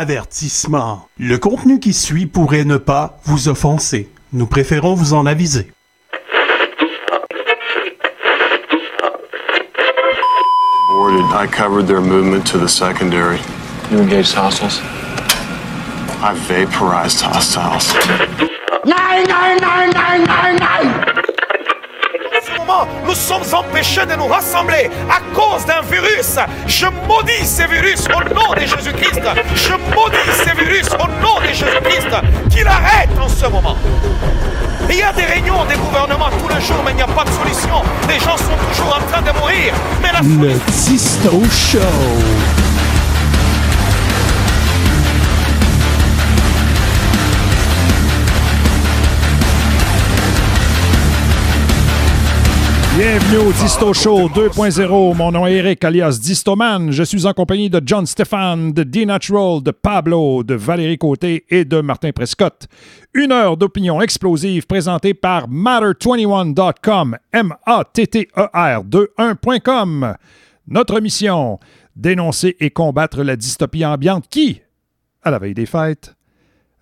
Avertissement. Le contenu qui suit pourrait ne pas vous offenser. Nous préférons vous en aviser. Boarded, I covered their movement to the secondary. You engaged hostiles? I vaporized hostiles. Nine, nine, nine, nine, nine, nine. Moment, nous sommes empêchés de nous rassembler à cause d'un virus. Je maudis ces virus au nom de Jésus-Christ. Je maudis ces virus au nom de Jésus-Christ. Qu'il arrête en ce moment. Il y a des réunions des gouvernements tous les jours, mais il n'y a pas de solution. Les gens sont toujours en train de mourir. Mais la Le Disto Show. Bienvenue au Disto Show 2.0. Mon nom est Eric alias Distoman. Je suis en compagnie de John Stéphane, de D-Natural, de Pablo, de Valérie Côté et de Martin Prescott. Une heure d'opinion explosive présentée par Matter21.com, M-A-T-T-E-R-21.com. Notre mission, dénoncer et combattre la dystopie ambiante qui, à la veille des fêtes,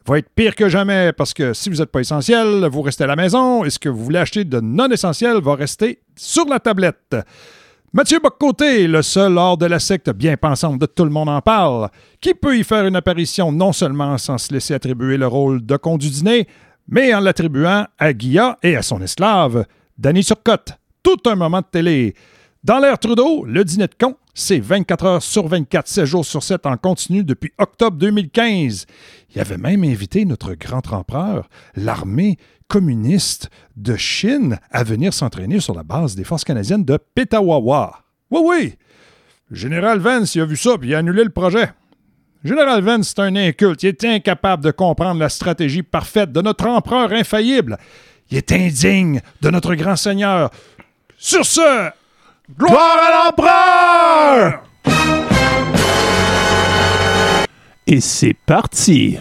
va être pire que jamais parce que si vous n'êtes pas essentiel, vous restez à la maison et ce que vous voulez acheter de non essentiel va rester sur la tablette. Mathieu Boccoté, le seul hors de la secte bien pensante de Tout le monde en parle, qui peut y faire une apparition non seulement sans se laisser attribuer le rôle de con du dîner, mais en l'attribuant à Guilla et à son esclave, Danny Surcotte. Tout un moment de télé. Dans l'ère Trudeau, le dîner de con, c'est 24 heures sur 24, 7 jours sur 7 en continu depuis octobre 2015. Il avait même invité notre grand empereur, l'armée communiste de Chine, à venir s'entraîner sur la base des forces canadiennes de Petawawa. Oui, oui! Général Vance, il a vu ça, puis il a annulé le projet. Général Vance, c'est un inculte. Il est incapable de comprendre la stratégie parfaite de notre empereur infaillible. Il est indigne de notre grand seigneur. Sur ce, gloire à l'empereur! Et c'est parti.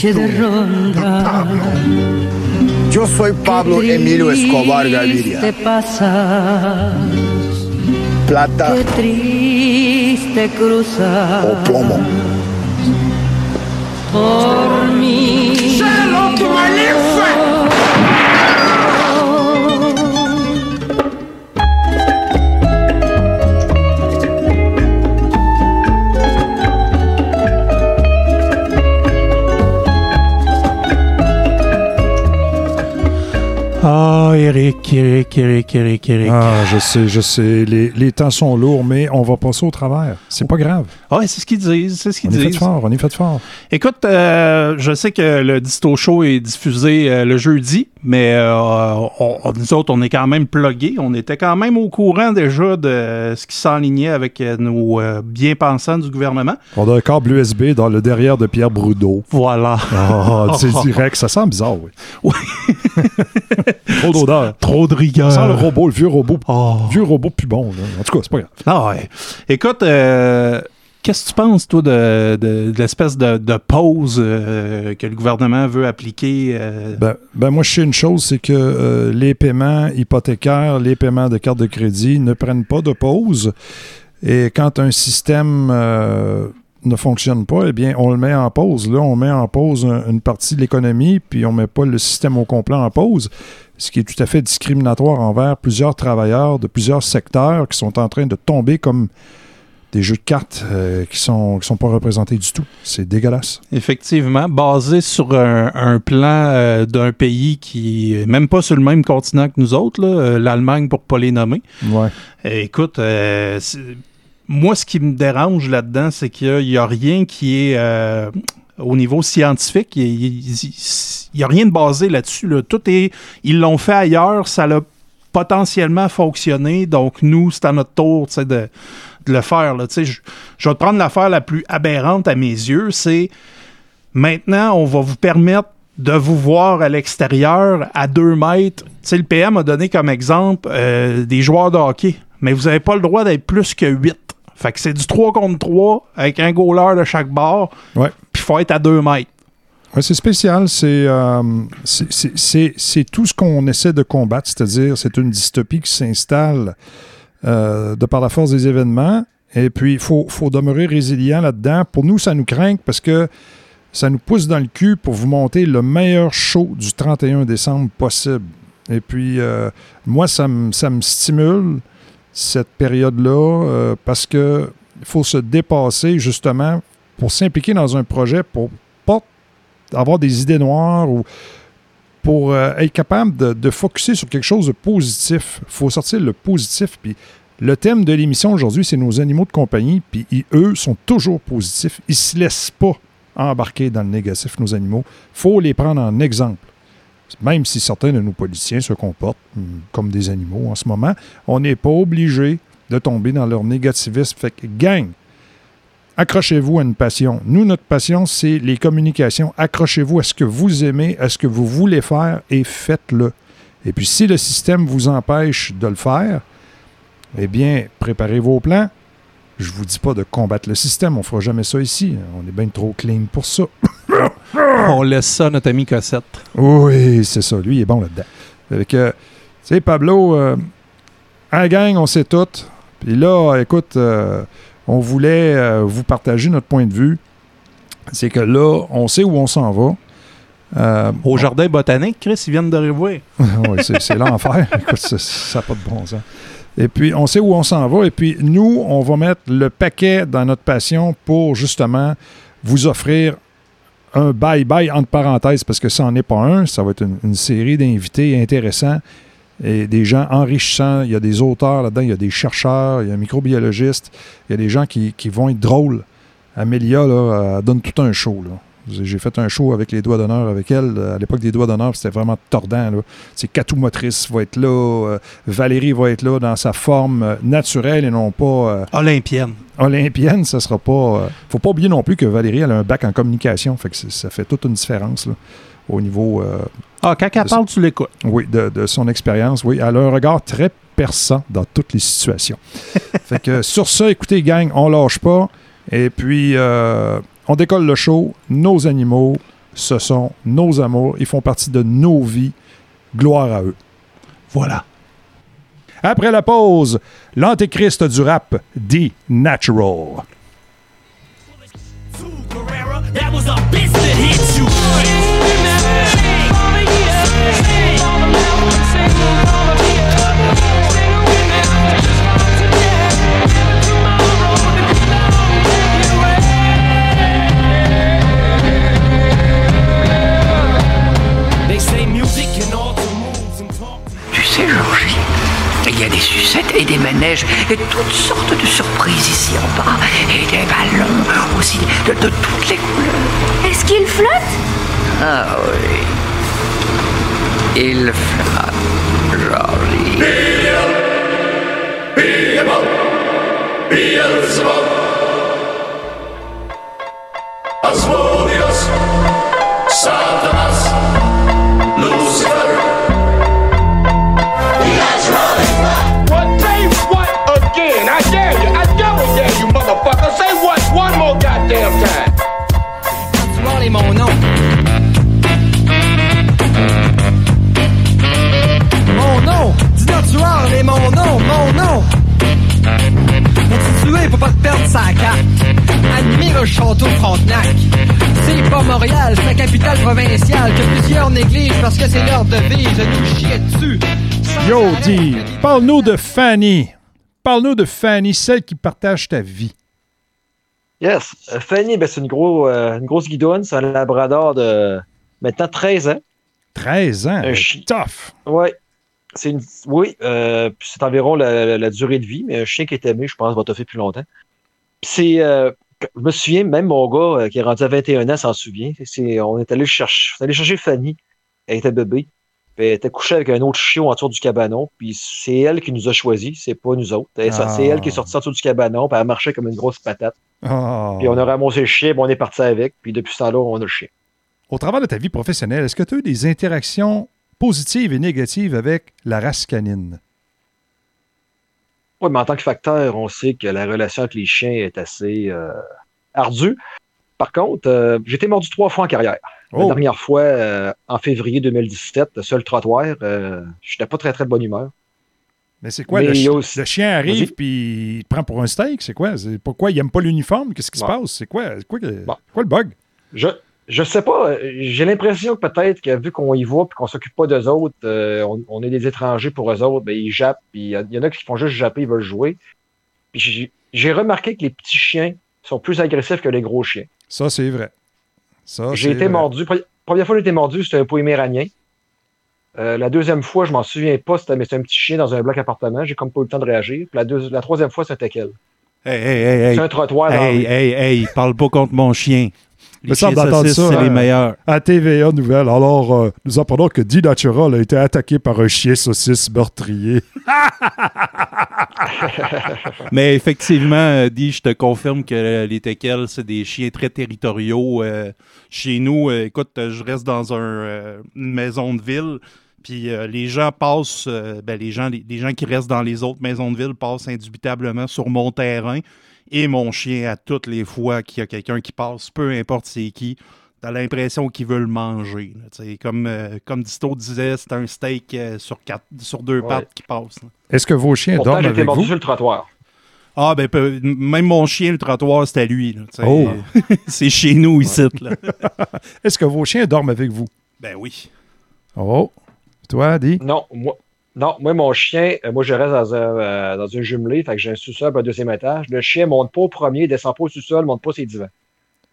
Noche de ronda. Yo soy Pablo Emilio Escobar Gaviria. triste pasas, Plata qué triste cruzar o plomo. por mí. Ah, Eric, Eric, Eric, Eric, Eric. Ah, je sais, je sais. Les, les temps sont lourds, mais on va passer au travers. C'est pas grave. Ouais, c'est ce qu'ils disent, c'est ce qu'ils On est fait disent. fort, on est fait fort. Écoute, euh, je sais que le Disto Show est diffusé euh, le jeudi, mais euh, on- nous autres, on est quand même plugués. On était quand même au courant déjà de ce qui s'enlignait avec nos bien-pensants du gouvernement. On a un câble USB dans le derrière de Pierre Brudeau. Voilà. Ah, c'est direct. Ça sent bizarre, oui. Oui. Trop d'odeur. Trop de rigueur. Ça sent le robot, le vieux robot. Oh. Vieux robot plus bon. là. En tout cas, c'est pas grave. Ah ouais. Écoute, euh, qu'est-ce que tu penses, toi, de, de- l'espèce de, pause euh, que le gouvernement veut appliquer? euh, Ben, ben moi, je sais une chose, c'est que euh, les paiements hypothécaires, les paiements de carte de crédit ne prennent pas de pause. Et quand un système ne fonctionne pas, eh bien, on le met en pause. Là, on met en pause un- une partie de l'économie, puis on met pas le système au complet en pause, ce qui est tout à fait discriminatoire envers plusieurs travailleurs de plusieurs secteurs qui sont en train de tomber comme des jeux de cartes euh, qui sont qui sont pas représentés du tout. C'est dégueulasse. Effectivement, basé sur un, un plan euh, d'un pays qui est même pas sur le même continent que nous autres, euh, l'Allemagne pour pas les nommer. Ouais. Écoute, moi ce qui me dérange là-dedans, c'est qu'il n'y a, rien qui est au niveau scientifique, il n'y a rien de basé là-dessus. là. Tout est, ils l'ont fait ailleurs, ça l'a potentiellement fonctionné, donc nous, c'est à notre tour tu sais, de, de le faire. Là. Je, je vais te prendre l'affaire la plus aberrante à mes yeux, c'est maintenant, on va vous permettre de vous voir à l'extérieur à 2 mètres. Le PM a donné comme exemple euh, des joueurs de hockey, mais vous n'avez pas le droit d'être plus que 8. Fait que c'est du 3 contre 3 avec un goaler de chaque bord, Ouais. puis il faut être à 2 mètres. Ouais, c'est spécial. C'est euh, c'est- c'est tout ce qu'on essaie de combattre, c'est-à-dire c'est une dystopie qui s'installe euh, de par la force des événements. Et puis, il faut, faut demeurer résilient là-dedans. Pour nous, ça nous craint parce que ça nous pousse dans le cul pour vous monter le meilleur show du 31 décembre possible. Et puis, euh, moi, ça me stimule cette période-là euh, parce que faut se dépasser justement pour s'impliquer dans un projet pour pas avoir des idées noires ou pour euh, être capable de, de focuser sur quelque chose de positif. Il faut sortir le positif. Puis le thème de l'émission aujourd'hui, c'est nos animaux de compagnie. Puis ils, eux sont toujours positifs. Ils ne se laissent pas embarquer dans le négatif, nos animaux. faut les prendre en exemple. Même si certains de nos politiciens se comportent hum, comme des animaux en ce moment, on n'est pas obligé de tomber dans leur négativisme. Fait que, gang, accrochez-vous à une passion. Nous, notre passion, c'est les communications. Accrochez-vous à ce que vous aimez, à ce que vous voulez faire et faites-le. Et puis, si le système vous empêche de le faire, eh bien, préparez vos plans. Je vous dis pas de combattre le système, on fera jamais ça ici. On est bien trop clean pour ça. On laisse ça à notre ami Cossette. Oui, c'est ça. Lui, il est bon là-dedans. Que, tu sais, Pablo, euh, à la gang, on sait tout. Puis là, écoute, euh, on voulait euh, vous partager notre point de vue. C'est que là, on sait où on s'en va. Euh, Au jardin botanique, Chris, ils viennent de revoir. oui, c'est, l'enfer. Écoute, ça- ça n'a pas de bon sens. Et puis, on sait où on s'en va. Et puis, nous, on va mettre le paquet dans notre passion pour justement vous offrir un bye-bye entre parenthèses, parce que ça n'en est pas un. Ça va être une, une série d'invités intéressants et des gens enrichissants. Il y a des auteurs là-dedans, il y a des chercheurs, il y a un microbiologiste, il y a des gens qui, qui vont être drôles. Amélia, là, elle donne tout un show. Là. J'ai fait un show avec les doigts d'honneur avec elle. À l'époque des doigts d'honneur, c'était vraiment tordant. C'est Catou Motrice va être là. euh, Valérie va être là dans sa forme euh, naturelle et non pas euh, Olympienne. olympienne. Ça sera pas. euh, faut pas oublier non plus que Valérie elle a un bac en communication. Fait que c'est- ça fait toute une différence là, au niveau euh, Ah, quand elle parle, tu l'écoutes. oui, de, de son expérience. Oui, elle a un regard très perçant dans toutes les situations. fait que sur ça, écoutez, gang, on lâche pas. Et puis, euh, on décolle le show. Nos animaux, ce sont nos amours. Ils font partie de nos vies. Gloire à eux. Voilà. Après la pause, l'antéchrist du rap, The Natural. That was a bitch that hit you. Sais, Georgie, il y a des sucettes et des manèges et toutes sortes de surprises ici en bas. Et des ballons aussi, de, de toutes les couleurs. Est-ce qu'il flotte? Ah oui. Il flotte, Georgie. Asmodeus, Satanas, Mon nom. Mon nom, dis natural est mon nom, mon nom. Pour tuer, faut pas te perdre sa carte. Admire le château Frontenac. C'est pas Montréal, la capitale provinciale que plusieurs négligent parce que c'est leur devise de nous chier dessus. Yo, D, parle-nous de Fanny. Parle-nous de Fanny, celle qui partage ta vie. Yes. Euh, Fanny, ben, c'est une, gros, euh, une grosse guidoune. C'est un labrador de maintenant 13 ans. 13 ans? Un chi- Tough. Ouais. C'est une... Oui, euh, c'est environ la, la- la durée de vie, mais un chien qui est aimé, je pense, va toffer plus longtemps. C'est. euh, je me souviens, même mon gars euh, qui est rendu à 21 ans s'en souvient. C'est, on est allé chercher, on est allé chercher Fanny. Elle était bébé. Elle était couchée avec un autre chien autour du cabanon, puis c'est elle qui nous a choisis, c'est pas nous autres. Elle- Ah. C'est elle qui est sortie autour du cabanon, puis elle marchait comme une grosse patate. Ah. Puis on a ramassé le chien, puis on est parti avec, puis depuis ce temps-là, on a le chien. Au travers de ta vie professionnelle, est-ce que tu as eu des interactions positives et négatives avec la race canine? Oui, mais en tant que facteur, on sait que la relation avec les chiens est assez euh, ardue. Par contre, euh, j'ai été mordu trois fois en carrière. La Oh. dernière fois, euh, en février 2017, sur le trottoir, euh, je n'étais pas très très de bonne humeur. Mais c'est quoi? Mais le, chi- aussi- le chien arrive puis il te prend pour un steak? C'est quoi? Pourquoi il aime pas l'uniforme? Qu'est-ce qui Bon. se passe? C'est quoi? Quoi, Bon. quoi le bug? Je je sais pas, euh, j'ai l'impression que peut-être que vu qu'on y va et qu'on s'occupe pas d'eux autres, euh, on, on est des étrangers pour eux autres, ben ils jappent, puis il y, y en a qui font juste japper, ils veulent jouer. Puis j'ai remarqué que les petits chiens sont plus agressifs que les gros chiens. Ça, c'est vrai. J'ai été vrai. mordu. Pre- Première fois que j'ai été mordu, c'était un poiméranien. Euh, la deuxième fois, je m'en souviens pas, c'était mais c'était un petit chien dans un bloc appartement. J'ai comme pas eu le temps de réagir. Puis la, deux- la troisième fois, c'était quel? Hey, hey, hey, hey. C'est un trottoir. Hey, hey, hey, parle pas contre mon chien. Les ça, c'est les hein. meilleurs. À TVA Nouvelle, alors euh, nous apprenons que Dee Natural a été attaqué par un chien saucisse meurtrier. Mais effectivement, euh, Di, je te confirme que euh, les teckels, c'est des chiens très territoriaux. Euh, chez nous, euh, écoute, euh, je reste dans un, euh, une maison de ville. Puis euh, les gens passent, euh, ben, les, gens, les, les gens qui restent dans les autres maisons de ville passent indubitablement sur mon terrain. Et mon chien, à toutes les fois qu'il y a quelqu'un qui passe, peu importe c'est qui, t'as l'impression qu'il veut le manger. là, comme, euh, comme Disto disait, c'est un steak euh, sur, quatre, sur deux Ouais. pattes qui passe. Est-ce que vos chiens Pourtant, dorment avec vous? sur le trottoir. Ah, ben, même mon chien, le trottoir, c'était lui. là. Oh. c'est chez nous, ici. Est-ce que vos chiens dorment avec vous? Ben oui. Oh. Toi, Dee? Non, moi, non, moi, mon chien, euh, moi, je reste dans, un, euh, dans une jumelée, fait que j'ai un sous-sol, un deuxième étage. Le chien monte pas au premier, descend pas au sous-sol, monte pas ses divans.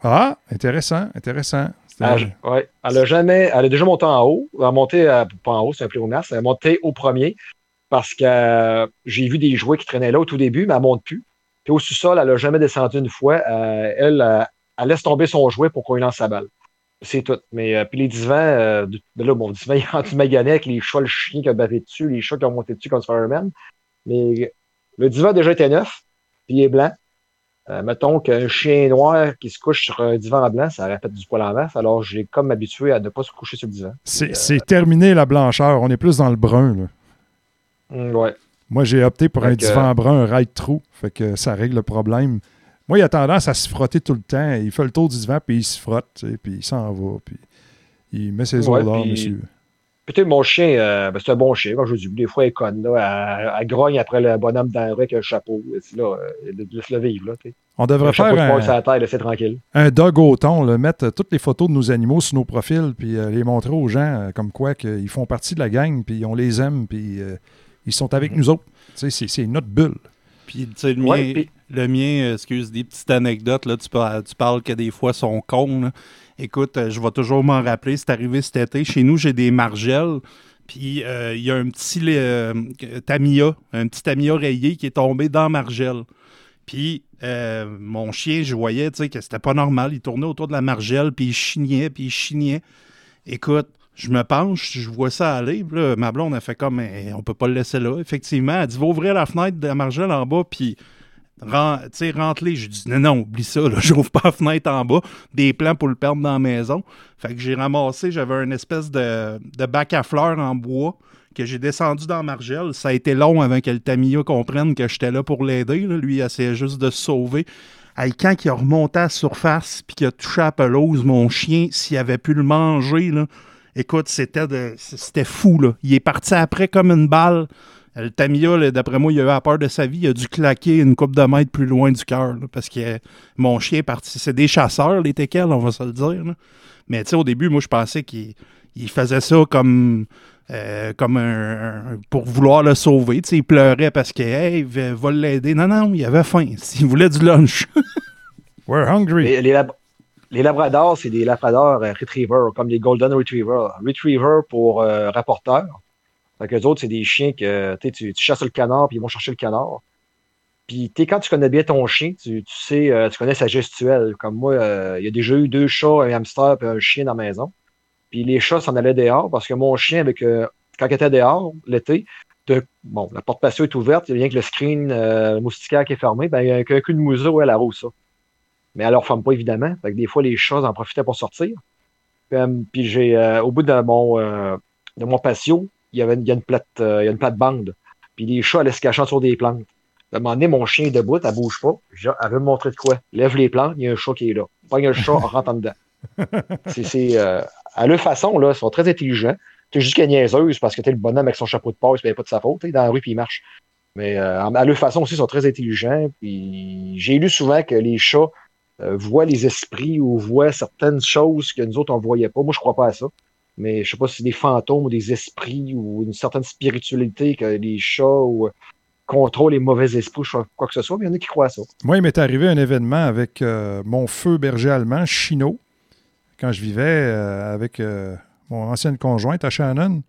Ah, intéressant, intéressant. Elle, ouais, elle a jamais, elle a déjà monté en haut. Elle a monté, à- pas en haut, c'est un pléomasse. Elle a monté au premier parce que euh, j'ai vu des jouets qui traînaient là au tout début, mais elle monte plus. Puis au sous-sol, elle a jamais descendu une fois. Euh, elle, euh, elle laisse tomber son jouet pour qu'on lui lance sa balle. C'est tout. Mais euh, puis les divans, euh, de- là, mon divan, il rendu magané avec les chats, le chien qui a battu dessus, les chats qui ont monté dessus comme Spider-Man. Mais le divan a déjà été neuf, puis il est blanc. Euh, mettons qu'un chien noir qui se couche sur un divan blanc, ça répète du poil en masse. Alors, j'ai comme habitué à ne pas se coucher sur le divan. C'est terminé la blancheur. On est plus dans le brun. là. Mm, ouais. Moi, j'ai opté pour Fait un que- divan brun, un ride trou. Fait que ça règle le problème. Moi, il a tendance à se frotter tout le temps. Il fait le tour du divan, puis il se frotte, tu sais, puis il s'en va, puis il met ses Ouais, odeurs, puis- monsieur. Peut-être mon chien, euh, ben, c'est un bon chien. Comme je dis, des fois, elle conne. Là, elle, elle grogne après le bonhomme dans avec un chapeau. Là, euh, laisse-le vivre. Là. On devrait un faire un, terre, tranquille. un dog au thon, là, mettre toutes les photos de nos animaux sur nos profils, puis euh, les montrer aux gens euh, comme quoi qu'ils font partie de la gang, puis on les aime, puis euh, ils sont avec nous autres. C'est notre bulle. Puis, tu sais, le Ouais, puis- le mien euh, excuse, des petites anecdotes, là, tu, par- tu parles que des fois, sont cons. là. Écoute, euh, je vais toujours m'en rappeler, c'est arrivé cet été. Chez nous, j'ai des margelles. Puis, euh, il y a un petit euh, Tamiya, un petit Tamiya rayé qui est tombé dans margelle. Puis, euh, mon chien, je voyais, tu sais, que c'était pas normal. Il tournait autour de la margelle, puis il chignait, puis il chignait. Écoute, je me penche, je vois ça aller. Là, ma blonde a fait comme, Eh, on peut pas le laisser là. Effectivement, elle dit, va ouvrir la fenêtre de la margelle en bas, puis rentre-les. Je dis, non, non, oublie ça, là, j'ouvre pas la fenêtre en bas. Des plans pour le perdre dans la maison. Fait que j'ai ramassé, j'avais une espèce de, bac à fleurs en bois que j'ai descendu dans Margelle. Ça a été long avant que le Tamiya comprenne que j'étais là pour l'aider. Lui, il essayait juste de se sauver. Quand il a remonté à la surface puis qu'il a touché à pelouse, mon chien, s'il avait pu le manger, là, écoute, c'était de- c'était fou. Là. Il est parti après comme une balle. Le Tamiya, là, d'après moi, il a eu à peur de sa vie. Il a dû claquer une coupe de mètres plus loin du cœur. Parce que euh, mon chien est parti. C'est des chasseurs, les teckels, on va se le dire. là. Mais tu sais, au début, moi, je pensais qu'il il faisait ça comme, euh, comme un, un- pour vouloir le sauver. Tu sais, il pleurait parce que, hey, va va l'aider. Non, non, il avait faim. Il voulait du lunch. We're hungry. Les, les, lab- les labradors, c'est des labradors euh, retrievers, comme les golden retrievers. Retriever pour euh, rapporteur. Fait que autres, c'est des chiens que tu, chasses le canard, puis ils vont chercher le canard. Puis quand tu connais bien ton chien, tu, sais, euh, tu connais sa gestuelle. Comme moi, il y a déjà eu deux chats, un hamster et un chien dans la maison. Puis les chats s'en allaient dehors parce que mon chien, avec quand elle était dehors, l'été, bon, la porte patio est ouverte, il y a rien que le screen moustiquaire qui est fermé, ben, il y a un, un coup de museau, elle arrose ça. Mais elle ne referme pas, évidemment. Fait que des fois, les chats en profitaient pour sortir. Puis, puis j'ai, euh, au bout de mon, euh, de mon patio, il y avait une, il y a une plate, euh, il y a une plate-bande. Puis les chats allaient se cacher sur des plantes. À un moment donné, mon chien est debout, elle bouge pas. Je elle veut me montrer de quoi? Lève les plantes, il y a un chat qui est là. Pogne le chat, on rentre en dedans. C'est, c'est, à leur façon, là, ils sont très intelligents. C'est juste qu'elle niaiseuse parce que t'es le bonhomme avec son chapeau de passe, puis pas de sa faute, t'es dans la rue, puis il marche. Mais à leur façon aussi, ils sont très intelligents. Puis j'ai lu souvent que les chats euh, voient les esprits ou voient certaines choses que nous autres, on ne voyait pas. Moi, je crois pas à ça. Mais je sais pas si c'est des fantômes ou des esprits ou une certaine spiritualité que les chats ou, euh, contrôlent les mauvais esprits, quoi que ce soit, mais il y en a qui croient à ça. Moi, il m'est arrivé un événement avec euh, mon feu berger allemand, Chino, quand je vivais avec mon ancienne conjointe à Shannon.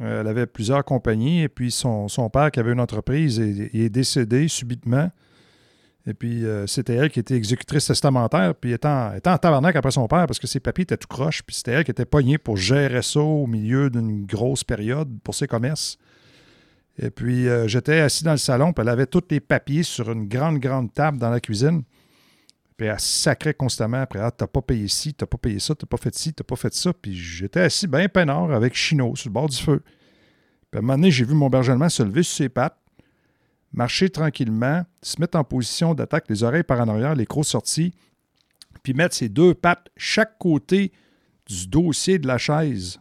Elle avait plusieurs compagnies et puis son, son père qui avait une entreprise est, est décédé subitement. Et puis euh, c'était elle qui était exécutrice testamentaire, puis étant, étant en tabarnak après son père parce que ses papiers étaient tout croches, puis c'était elle qui était pognée pour gérer ça au milieu d'une grosse période pour ses commerces. Et puis, euh, j'étais assis dans le salon, puis elle avait tous les papiers sur une grande, grande table dans la cuisine. Puis elle sacrait constamment après Ah, t'as pas payé ci, t'as pas payé ça, t'as pas fait ci, t'as pas fait ça. Puis j'étais assis bien peinard avec Chino sur le bord du feu. Puis à un moment donné, j'ai vu mon berger allemand se lever sur ses pattes, marcher tranquillement, se mettre en position d'attaque, les oreilles par les crocs sortis, puis mettre ses deux pattes chaque côté du dossier de la chaise,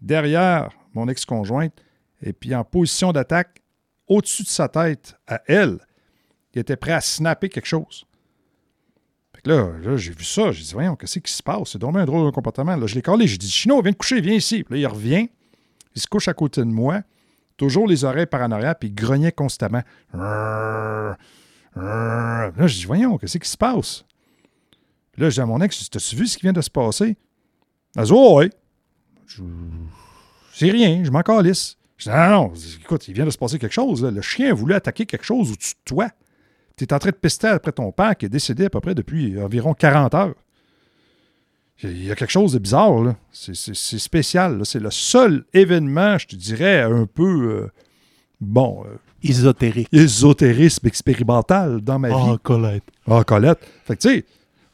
derrière mon ex-conjointe, et puis en position d'attaque, au-dessus de sa tête, à elle, il était prêt à snapper quelque chose. Fait là, j'ai vu ça, j'ai dit, voyons, qu'est-ce qui se passe? C'est vraiment un drôle de comportement. Là, je l'ai collé, j'ai dit, Chino, viens te coucher, viens ici. Puis là, il revient, il se couche à côté de moi, toujours les oreilles par puis il grognait constamment. Là, j'ai dit, voyons, qu'est-ce qui se passe? Là, dit à mon ex, t'as-tu vu ce qui vient de se passer? Elle dit, oh, ouais. Je- C'est rien, je m'en calisse. Je dis, non, non, écoute, il vient de se passer quelque chose. Le chien a voulu attaquer quelque chose au-dessus de toi. Tu es en train de pester après ton père qui est décédé à peu près depuis environ 40 heures. Il y a quelque chose de bizarre, là. C'est, spécial. là. C'est le seul événement, je te dirais, un peu, euh, bon, euh, Ésotérique. ésotérisme expérimental dans ma vie. Ah, Colette. Ah, Colette. Fait que, tu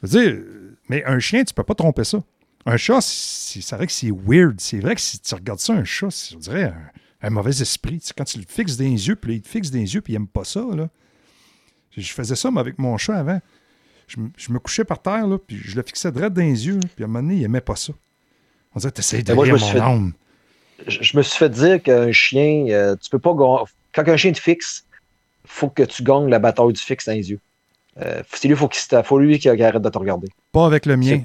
sais, mais un chien, tu peux pas tromper ça. Un chat, c'est c'est vrai que c'est weird. C'est vrai que si tu regardes ça, un chat, c'est, on dirait un, un mauvais esprit. Tu sais, quand tu le fixes dans les yeux, puis il te fixe dans les yeux, puis il aime pas ça, là. Je, je faisais ça, moi, avec mon chat avant. Je, me- je me couchais par terre, là, puis je le fixais droit dans les yeux, puis à un moment donné, il aimait pas ça. On dirait, t'essayes de lire me mon fait- âme. je, je me suis fait dire qu'un chien, euh, tu peux pas Quand un chien te fixe, faut que tu gagnes la bataille du fixe dans les yeux. Euh, c'est lui, faut qu'il faut lui qui arrête de te regarder. Pas avec le mien.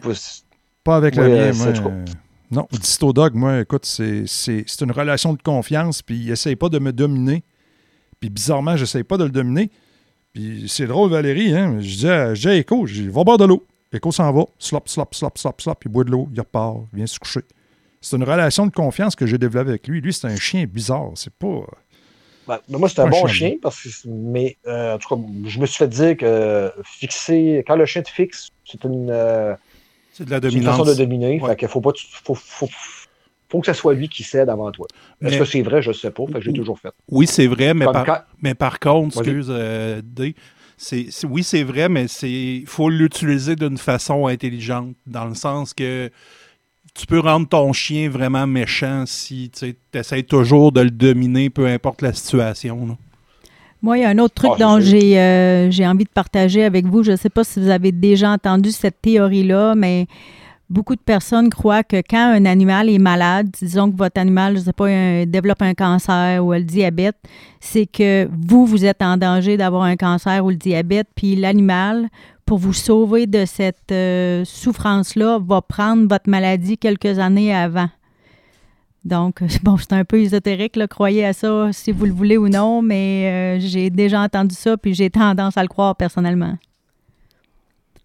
Pas- avec le euh, mien, c'est- moi. euh, Non, Distodog, moi, écoute, c'est une relation de confiance, puis il essaye pas de me dominer. Puis bizarrement, j'essaye pas de le dominer. Puis c'est drôle, Valérie, hein? Je dis à, je dis à Echo, je dis, va boire de l'eau. Echo s'en va, slop, slop, slop, slop, slop, il boit de l'eau, il repart, il vient se coucher. C'est une relation de confiance que j'ai développée avec lui. Lui, c'est un chien bizarre. C'est pas. Ben, moi, c'est un bon chien. chien, parce que, mais euh, en tout cas, je me suis fait dire que fixer, quand le chien te fixe, c'est une, euh, C'est de la c'est une dominance. façon de dominer. Ouais. Fait qu'il faut pas, faut, faut, faut que ce soit lui qui cède avant toi. Est-ce Mais- que c'est vrai? Je ne sais pas. Fait que j'ai toujours fait. Oui, c'est vrai, mais par, quand- mais par contre, excuse, euh, D, c'est, c'est- oui, c'est vrai, mais il faut l'utiliser d'une façon intelligente, dans le sens que tu peux rendre ton chien vraiment méchant si tu essaies toujours de le dominer, peu importe la situation. là. Moi, il y a un autre truc Ah, dont j'ai euh, j'ai envie de partager avec vous. Je ne sais pas si vous avez déjà entendu cette théorie-là, mais beaucoup de personnes croient que quand un animal est malade, disons que votre animal, je ne sais pas, un- cancer ou le diabète, c'est que vous, vous êtes en danger d'avoir un cancer ou le diabète, puis l'animal, pour vous sauver de cette euh, souffrance-là, va prendre votre maladie quelques années avant. Donc, bon, c'est un peu ésotérique, croyez à ça si vous le voulez ou non, mais euh, j'ai déjà entendu ça, puis j'ai tendance à le croire personnellement.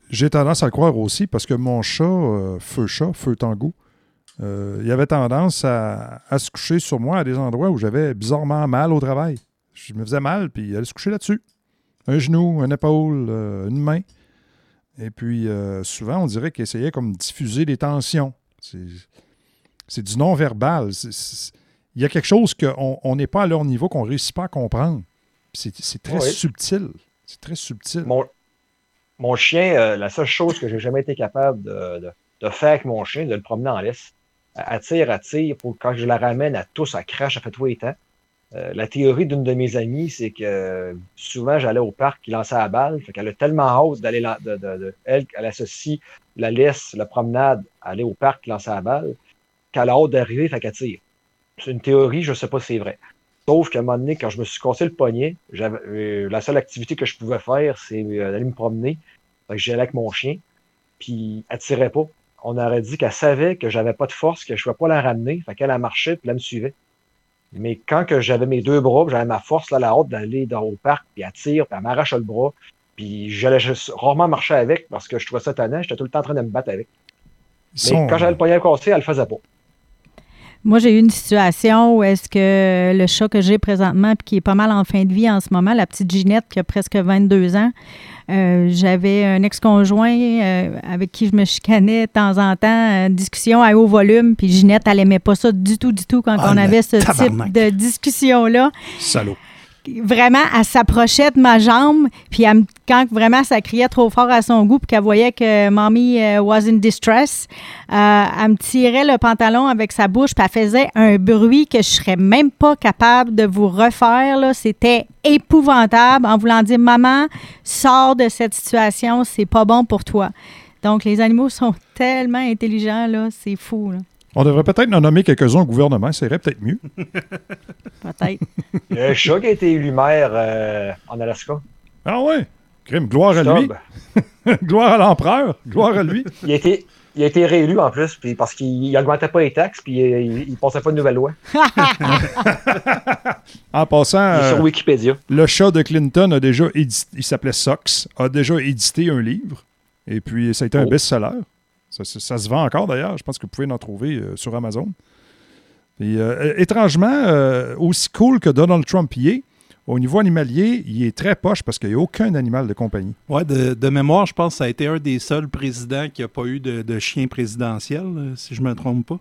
J'ai tendance à le croire aussi parce que mon chat, euh, Feu Chat, Feu Tango, euh, il avait tendance à, à se coucher sur moi à des endroits où j'avais bizarrement mal au travail. Je me faisais mal, puis il allait se coucher là-dessus. Un genou, une épaule, euh, une main. Et puis, souvent, on dirait qu'il essayait comme diffuser des tensions. C'est, du non-verbal. Il y a quelque chose qu'on on n'est pas à leur niveau, qu'on ne réussit pas à comprendre. C'est c'est très Oui. subtil. C'est très subtil. Mon, mon chien, euh, la seule chose que j'ai jamais été capable de, faire avec mon chien, de le promener en laisse. Elle elle tire, elle tire, pour quand je la ramène, elle tousse, elle crache, elle fait tout les temps. La théorie d'une de mes amies, c'est que souvent j'allais au parc, il lançait la balle, fait qu'elle a tellement hâte d'aller, de, de- elle, associe la laisse, la promenade, à aller au parc, lancer la balle, qu'elle a hâte d'arriver, fait qu'elle tire. C'est une théorie, je sais pas si c'est vrai. Sauf qu'à un moment donné, quand je me suis cassé le poignet, j'avais, euh, la seule activité que je pouvais faire, c'est euh, d'aller me promener. J'allais avec mon chien, puis elle tirait pas. On aurait dit qu'elle savait que j'avais pas de force, que je ne pouvais pas la ramener. Fait qu'elle elle marchait, puis elle me suivait. Mais quand que j'avais mes deux bras, j'avais ma force, là, la hâte d'aller dans au parc, puis elle tire, puis elle m'arrache le bras. Puis j'allais juste rarement marcher avec parce que je trouvais ça tannant. J'étais tout le temps en train de me battre avec. Ils Mais sont- quand j'avais le poignet cassé, elle le faisait pas. Moi, j'ai eu une situation où est-ce que le chat que j'ai présentement, puis qui est pas mal en fin de vie en ce moment, la petite Ginette qui a presque 22 ans, euh, j'avais un ex-conjoint euh, avec qui je me chicanais de temps en temps, euh, discussion à haut volume, puis Ginette, elle aimait pas ça du tout, du tout quand Ah, on avait ce tabarnak. type de discussion-là Salaud. Vraiment, elle s'approchait de ma jambe, puis quand vraiment ça criait trop fort à son goût, puis qu'elle voyait que Mommy euh, was in distress, euh, elle me tirait le pantalon avec sa bouche, puis elle faisait un bruit que je serais même pas capable de vous refaire. C'était épouvantable en voulant dire Maman, sors de cette situation, c'est pas bon pour toi. Donc, les animaux sont tellement intelligents, là, c'est fou. On devrait peut-être en nommer quelques-uns au gouvernement, ça irait peut-être mieux. Peut-être. Il y a un chat qui a été élu maire euh, en Alaska. Ah ouais? Crime, gloire à lui. Gloire à l'empereur. Gloire à lui. Il a été, il a été réélu en plus, puis parce qu'il n'augmentait pas les taxes, puis il ne passait pas de nouvelles lois. En passant, Il est sur euh, Wikipédia. le chat de Clinton a déjà édité, il s'appelait Sox, a déjà édité un livre. Et puis, ça a été un Oh. best-seller. Ça, ça- ça se vend encore d'ailleurs. Je pense que vous pouvez en trouver euh, sur Amazon. Et, euh, étrangement, euh, aussi cool que Donald Trump y est, au niveau animalier, il est très poche parce qu'il n'y a aucun animal de compagnie. Ouais, de, de mémoire, je pense que ça a été un des seuls présidents qui n'a pas eu de, de chien présidentiel, si je me trompe pas.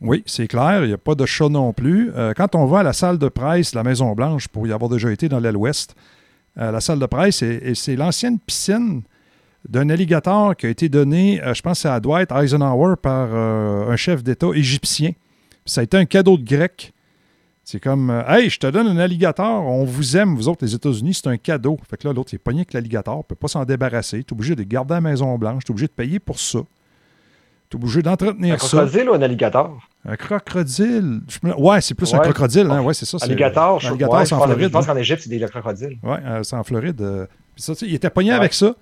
Oui, c'est clair, il n'y a pas de chat non plus. Euh, quand on va à la salle de presse la Maison-Blanche, pour y avoir déjà été dans l'aile ouest, euh, la salle de presse, et, et c'est l'ancienne piscine d'un alligator qui a été donné, euh, je pense, que c'est à Dwight Eisenhower par euh, un chef d'État égyptien. Puis ça a été un cadeau de grec. C'est comme, euh, hey, je te donne un alligator, on vous aime, vous autres, les États-Unis, c'est un cadeau. Fait que là, l'autre, il est pogné avec l'alligator, il ne peut pas s'en débarrasser. Tu es obligé de le garder à la Maison-Blanche, tu es obligé de payer pour ça. Tu es obligé Un d'entretenir ça. crocodile ou un alligator? Un crocodile. Me- Ouais, c'est plus un crocodile. Hein? Ouais, c'est ça. Alligator, je, Alligator, ouais, je en pense, je Floride. pense hein. qu'en Égypte, c'est des crocodiles. Ouais, euh, c'est en Floride. Puis ça, il était pogné avec ça.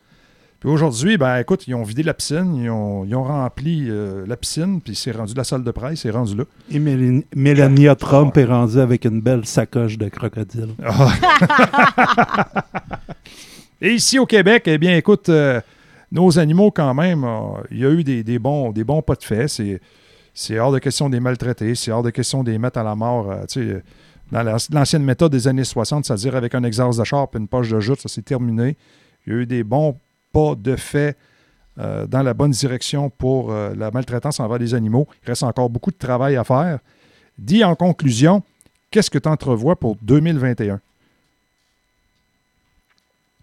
Puis aujourd'hui, ben écoute, ils ont vidé la piscine, ils ont, ils ont rempli euh, la piscine, puis c'est rendu la salle de presse, c'est rendu là. Et Mélanie- Mélania Trump est rendue avec une belle sacoche de crocodile. Ah. Et ici au Québec, eh bien, écoute, euh, nos animaux, quand même, euh, il y a eu des, des bons, des bons pas de fait. C'est, c'est hors de question de les maltraiter, c'est hors de question de les mettre à la mort. tu sais, dans la- l'ancienne méthode des années 60, c'est-à-dire avec un exhaust de char et une poche de jute, ça s'est terminé. Il y a eu des bons pas de fait euh, dans la bonne direction pour euh, la maltraitance envers les animaux. Il reste encore beaucoup de travail à faire. Dis en conclusion, qu'est-ce que tu entrevois pour 2021?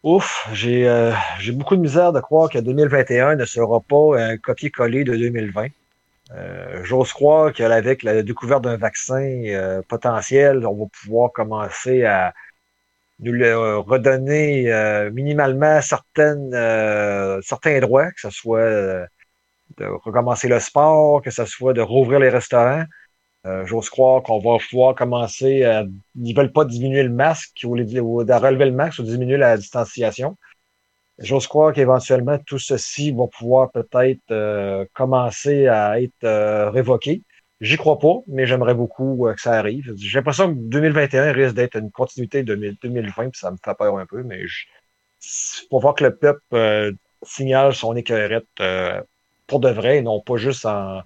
Ouf, j'ai euh, j'ai beaucoup de misère de croire que 2021 ne sera pas un copier-coller de 2020. Euh, J'ose croire qu'avec la découverte d'un vaccin potentiel, on va pouvoir commencer à nous le euh, redonner euh, minimalement certaines, euh, certains droits, que ce soit euh, de recommencer le sport, que ce soit de rouvrir les restaurants. Euh, J'ose croire qu'on va pouvoir commencer à. Ils veulent pas diminuer le masque ou, ou de relever le masque ou diminuer la distanciation. J'ose croire qu'éventuellement tout ceci va pouvoir peut-être euh, commencer à être euh, révoqué. J'y crois pas, mais j'aimerais beaucoup euh, que ça arrive. J'ai l'impression que 2021 risque d'être une continuité de 2000 2020, puis ça me fait peur un peu, mais je... faut voir que le peuple euh, signale son écœurette euh, pour de vrai, et non pas juste en,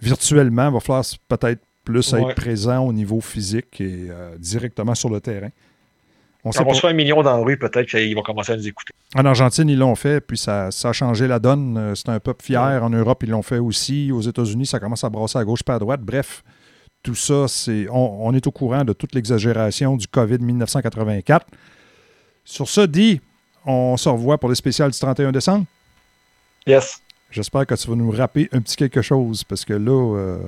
virtuellement, il va falloir peut-être plus Ouais. être présent au niveau physique et euh, directement sur le terrain. On sait Quand on soit un million dans la rue, peut-être qu'ils vont commencer à nous écouter. En Argentine, ils l'ont fait, puis ça, ça a changé la donne. Euh, C'est un peuple fier. En Europe, ils l'ont fait aussi. Aux États-Unis, ça commence à brasser à gauche pas à droite. Bref, tout ça, c'est on, on est au courant de toute l'exagération du COVID 1984. Sur ce dit, on se revoit pour le spécial du 31 décembre. Yes. J'espère que tu vas nous rappeler un petit quelque chose parce que là. euh,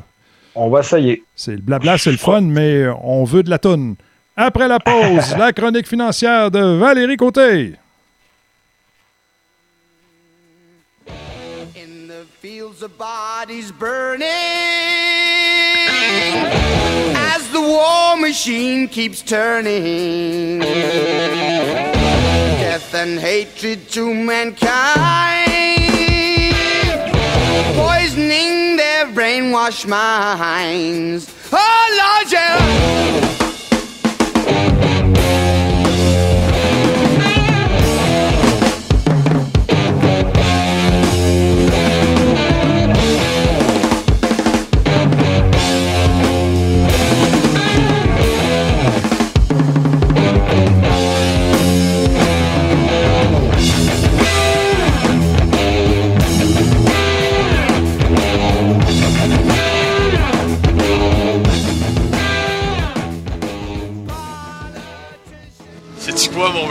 On va essayer. c'est le blabla, c'est le fun, mais on veut de la toune. Après la pause, la chronique financière de Valérie Côté. fields of bodies burning as the war machine keeps turning. Death and hatred to mankind, poisoning their brainwashed minds. Oh Lord, yeah. C'est-tu quoi,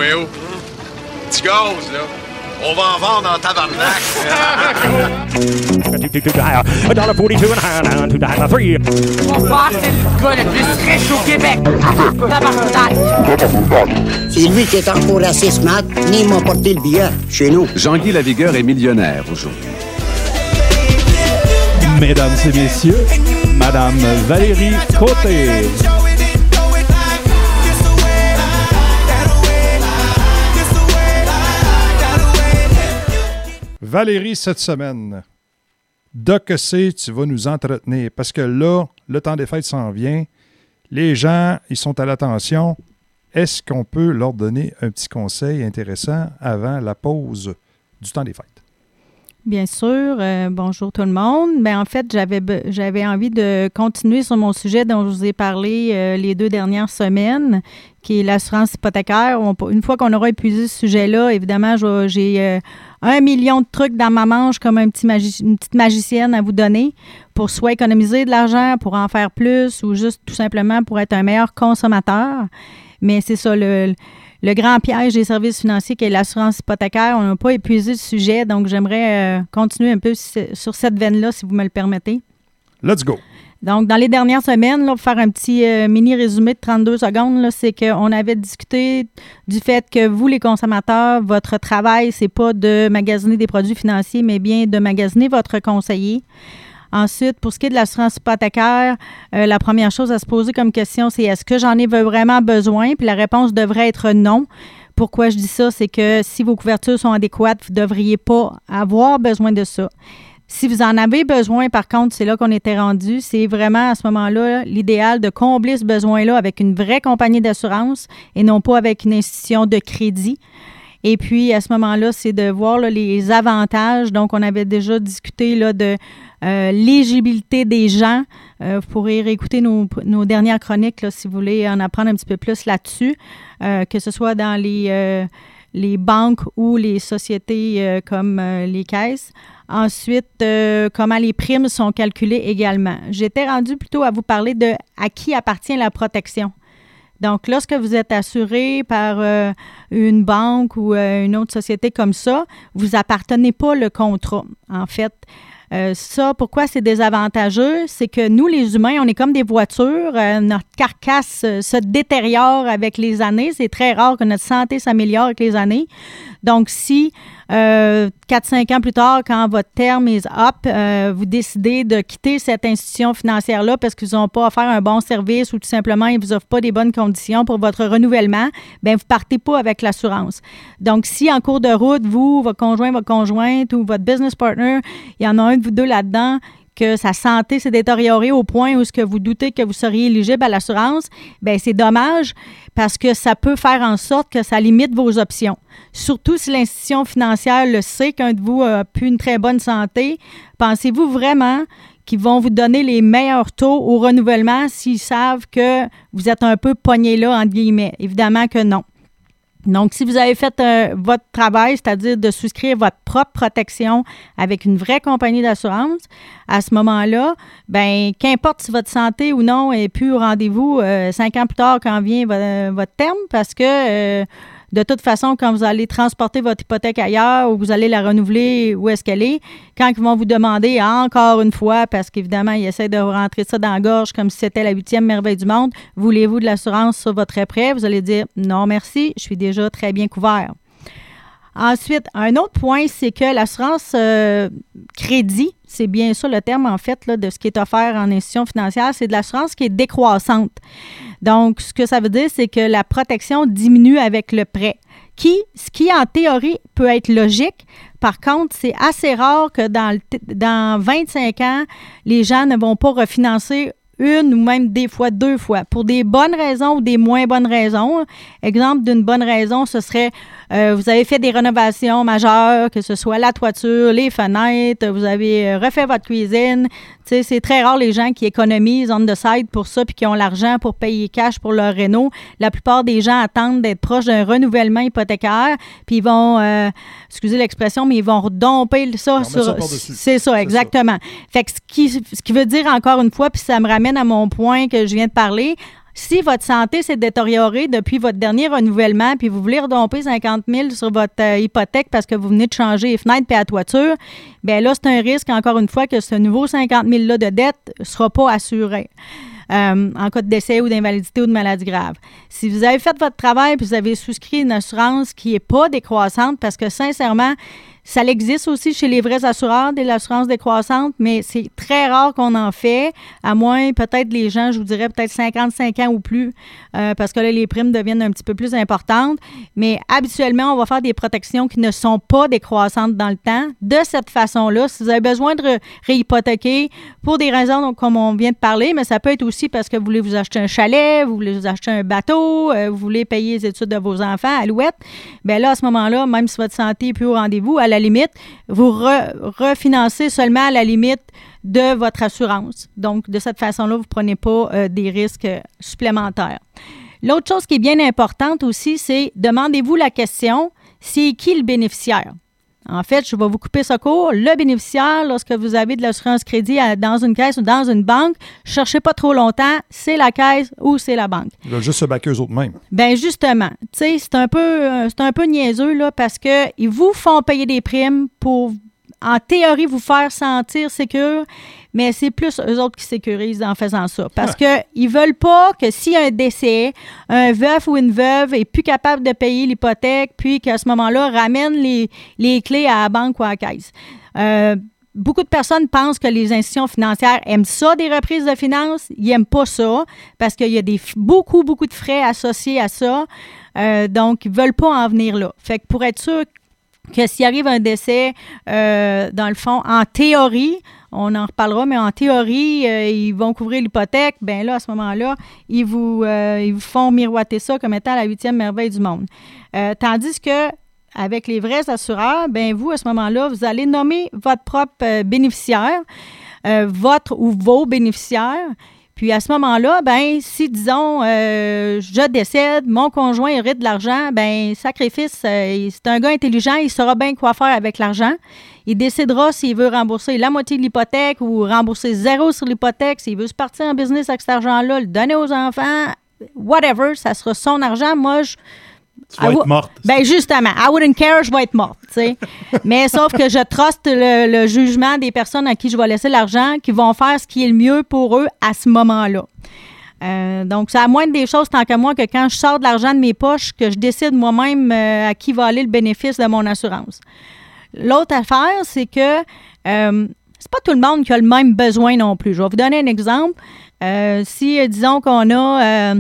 mon méo? Petit gaz, là. On va en vendre en tabarnak. $1.42 and higher down to dollar three. On va c'est le gars le plus riche au Québec. Tabarnak. C'est lui qui est encore assez smart, ni m'a porté le billet chez nous. Jean-Guy Lavigueur est millionnaire aujourd'hui. Mesdames et messieurs, Madame Valérie Côté. Valérie, cette semaine, de que c'est, tu vas nous entretenir. Parce que là, le temps des fêtes s'en vient. Les gens, ils sont à l'attention. Est-ce qu'on peut leur donner un petit conseil intéressant avant la pause du temps des fêtes? Bien sûr. Euh, bonjour tout le monde. Ben, en fait, j'avais, envie de continuer sur mon sujet dont je vous ai parlé euh, les deux dernières semaines, qui est l'assurance hypothécaire. Une fois qu'on aura épuisé ce sujet-là, évidemment, j'ai euh, un million de trucs dans ma manche comme un petit une petite magicienne à vous donner pour soit économiser de l'argent, pour en faire plus ou juste tout simplement pour être un meilleur consommateur. Mais c'est ça, le, le grand piège des services financiers qui est l'assurance hypothécaire. On n'a pas épuisé le sujet, donc j'aimerais euh, continuer un peu sur cette veine-là, si vous me le permettez. Let's go. Donc, dans les dernières semaines, pour faire un petit euh, mini résumé de 32 secondes, c'est qu'on avait discuté du fait que vous, les consommateurs, votre travail, c'est pas de magasiner des produits financiers, mais bien de magasiner votre conseiller. Ensuite, pour ce qui est de l'assurance hypothécaire, euh, la première chose à se poser comme question, c'est est-ce que j'en ai vraiment besoin? Puis la réponse devrait être non. Pourquoi je dis ça? C'est que si vos couvertures sont adéquates, vous ne devriez pas avoir besoin de ça. Si vous en avez besoin, par contre, c'est là qu'on était rendu. C'est vraiment à ce moment-là l'idéal de combler ce besoin-là avec une vraie compagnie d'assurance et non pas avec une institution de crédit. Et puis, à ce moment-là, c'est de voir les avantages. Donc, on avait déjà discuté là, de euh, l'éligibilité des gens. Euh, vous pourrez réécouter nos, dernières chroniques si vous voulez en apprendre un petit peu plus là-dessus, euh, que ce soit dans les, euh, banques ou les sociétés comme les caisses. Ensuite, euh, comment les primes sont calculées également. J'étais rendu plutôt à vous parler de à qui appartient la protection. Donc, lorsque vous êtes assuré par euh, une banque ou euh, une autre société comme ça, vous appartenez pas le contrat, en fait. Ça, pourquoi c'est désavantageux? C'est que nous, les humains, on est comme des voitures. Notre carcasse se détériore avec les années. C'est très rare que notre santé s'améliore avec les années. Donc, si euh, 4-5 ans plus tard, quand votre terme est up, euh, vous décidez de quitter cette institution financière-là parce qu'ils n'ont pas offert un bon service ou tout simplement ils ne vous offrent pas des bonnes conditions pour votre renouvellement, bien, vous ne partez pas avec l'assurance. Donc, si en cours de route, vous, votre conjoint, votre conjointe ou votre business partner, il y en a un de vous deux là-dedans que sa santé s'est détériorée au point où ce que vous doutez que vous seriez éligible à l'assurance, ben c'est dommage parce que ça peut faire en sorte que ça limite vos options. Surtout si l'institution financière le sait qu'un de vous a plus une très bonne santé, pensez-vous vraiment qu'ils vont vous donner les meilleurs taux au renouvellement s'ils savent que vous êtes un peu pogné là, entre guillemets? Évidemment que non. Donc, si vous avez fait euh, votre travail, c'est-à-dire de souscrire votre propre protection avec une vraie compagnie d'assurance, à ce moment-là, ben qu'importe si votre santé ou non est plus au rendez-vous euh, cinq ans plus tard quand vient vo- votre terme, parce que euh, de toute façon, quand vous allez transporter votre hypothèque ailleurs ou vous allez la renouveler, où est-ce qu'elle est, quand ils vont vous demander encore une fois, parce qu'évidemment, ils essaient de rentrer ça dans la gorge comme si c'était la huitième merveille du monde, voulez-vous de l'assurance sur votre prêt? Vous allez dire non, merci, je suis déjà très bien couvert. Ensuite, un autre point, c'est que l'assurance euh, crédit, c'est bien ça le terme en fait là, de ce qui est offert en institution financière, c'est de l'assurance qui est décroissante. Donc, ce que ça veut dire, c'est que la protection diminue avec le prêt, qui, ce qui en théorie peut être logique. Par contre, c'est assez rare que dans, le dans 25 ans, les gens ne vont pas refinancer une ou même des fois deux fois, pour des bonnes raisons ou des moins bonnes raisons. Exemple d'une bonne raison, ce serait euh, vous avez fait des rénovations majeures, que ce soit la toiture, les fenêtres, vous avez euh, refait votre cuisine. Tu sais, c'est très rare les gens qui économisent on the side pour ça puis qui ont l'argent pour payer cash pour leur réno. La plupart des gens attendent d'être proches d'un renouvellement hypothécaire, puis ils vont, euh, excusez l'expression, mais ils vont redomper ça sur. C'est ça, exactement. Fait que ce qui, ce qui veut dire encore une fois, puis ça me ramène à mon point que je viens de parler, si votre santé s'est détériorée depuis votre dernier renouvellement, puis vous voulez redomper 50 000 sur votre euh, hypothèque parce que vous venez de changer les fenêtres et la toiture, bien là, c'est un risque, encore une fois, que ce nouveau 50 000-là de dette ne sera pas assuré. euh, en cas de décès ou d'invalidité ou de maladie grave. Si vous avez fait votre travail puis vous avez souscrit une assurance qui n'est pas décroissante, parce que sincèrement, ça existe aussi chez les vrais assureurs de l'assurance décroissante, mais c'est très rare qu'on en fait, à moins peut-être les gens, je vous dirais peut-être 55 ans ou plus, euh, parce que là, les primes deviennent un petit peu plus importantes. Mais habituellement, on va faire des protections qui ne sont pas décroissantes dans le temps. De cette façon-là, si vous avez besoin de ré- réhypothéquer pour des raisons donc, comme on vient de parler, mais ça peut être aussi parce que vous voulez vous acheter un chalet, vous voulez vous acheter un bateau, euh, vous voulez payer les études de vos enfants, alouette, bien là, à ce moment-là, même si votre santé est plus au rendez-vous, à limite, vous re- refinancez seulement à la limite de votre assurance. Donc, de cette façon-là, vous ne prenez pas euh, des risques euh, supplémentaires. L'autre chose qui est bien importante aussi, c'est demandez-vous la question, c'est qui le bénéficiaire? En fait, je vais vous couper ce cours. Le bénéficiaire, lorsque vous avez de l'assurance crédit à- dans une caisse ou dans une banque, cherchez pas trop longtemps, c'est la caisse ou c'est la banque. Ils veulent juste se baquer eux autres mêmes. Ben justement, tu sais, c'est un peu euh, c'est un peu niaiseux là parce que ils vous font payer des primes pour en théorie vous faire sentir sécure, mais c'est plus eux autres qui sécurisent en faisant ça parce que ils veulent pas que s'il y a un décès, un veuf ou une veuve est plus capable de payer l'hypothèque puis qu'à ce moment-là ramène les, les clés à la banque ou à la caisse. Euh, Beaucoup de personnes pensent que les institutions financières aiment ça, des reprises de finances. Ils n'aiment pas ça parce qu'il y a des, beaucoup, beaucoup de frais associés à ça. Euh, donc, ils ne veulent pas en venir là. Fait que pour être sûr que s'il arrive un décès, euh, dans le fond, en théorie, on en reparlera, mais en théorie, euh, ils vont couvrir l'hypothèque. Ben là, à ce moment-là, ils vous, euh, ils vous font miroiter ça comme étant la huitième merveille du monde. Euh, tandis que avec les vrais assureurs, ben vous, à ce moment-là, vous allez nommer votre propre bénéficiaire, votre ou vos bénéficiaires. Puis à ce moment-là, ben si disons euh, je décède, mon conjoint hérite de l'argent, ben sacrifice, euh, c'est un gars intelligent, il saura bien quoi faire avec l'argent. Il décidera s'il veut rembourser la moitié de l'hypothèque ou rembourser zéro sur l'hypothèque, s'il veut se partir en business avec cet argent-là, le donner aux enfants, whatever, ça sera son argent. Moi, je Tu vas être morte. Ben justement, I wouldn't care, je vais être morte. Mais sauf que je truste le, le jugement des personnes à qui je vais laisser l'argent, qui vont faire ce qui est le mieux pour eux à ce moment-là. Euh, donc, c'est à moindre des choses, tant qu'à moi, que quand je sors de l'argent de mes poches, que je décide moi-même euh, à qui va aller le bénéfice de mon assurance. L'autre affaire, c'est que euh, c'est pas tout le monde qui a le même besoin non plus. Je vais vous donner un exemple. Euh, si, disons qu'on a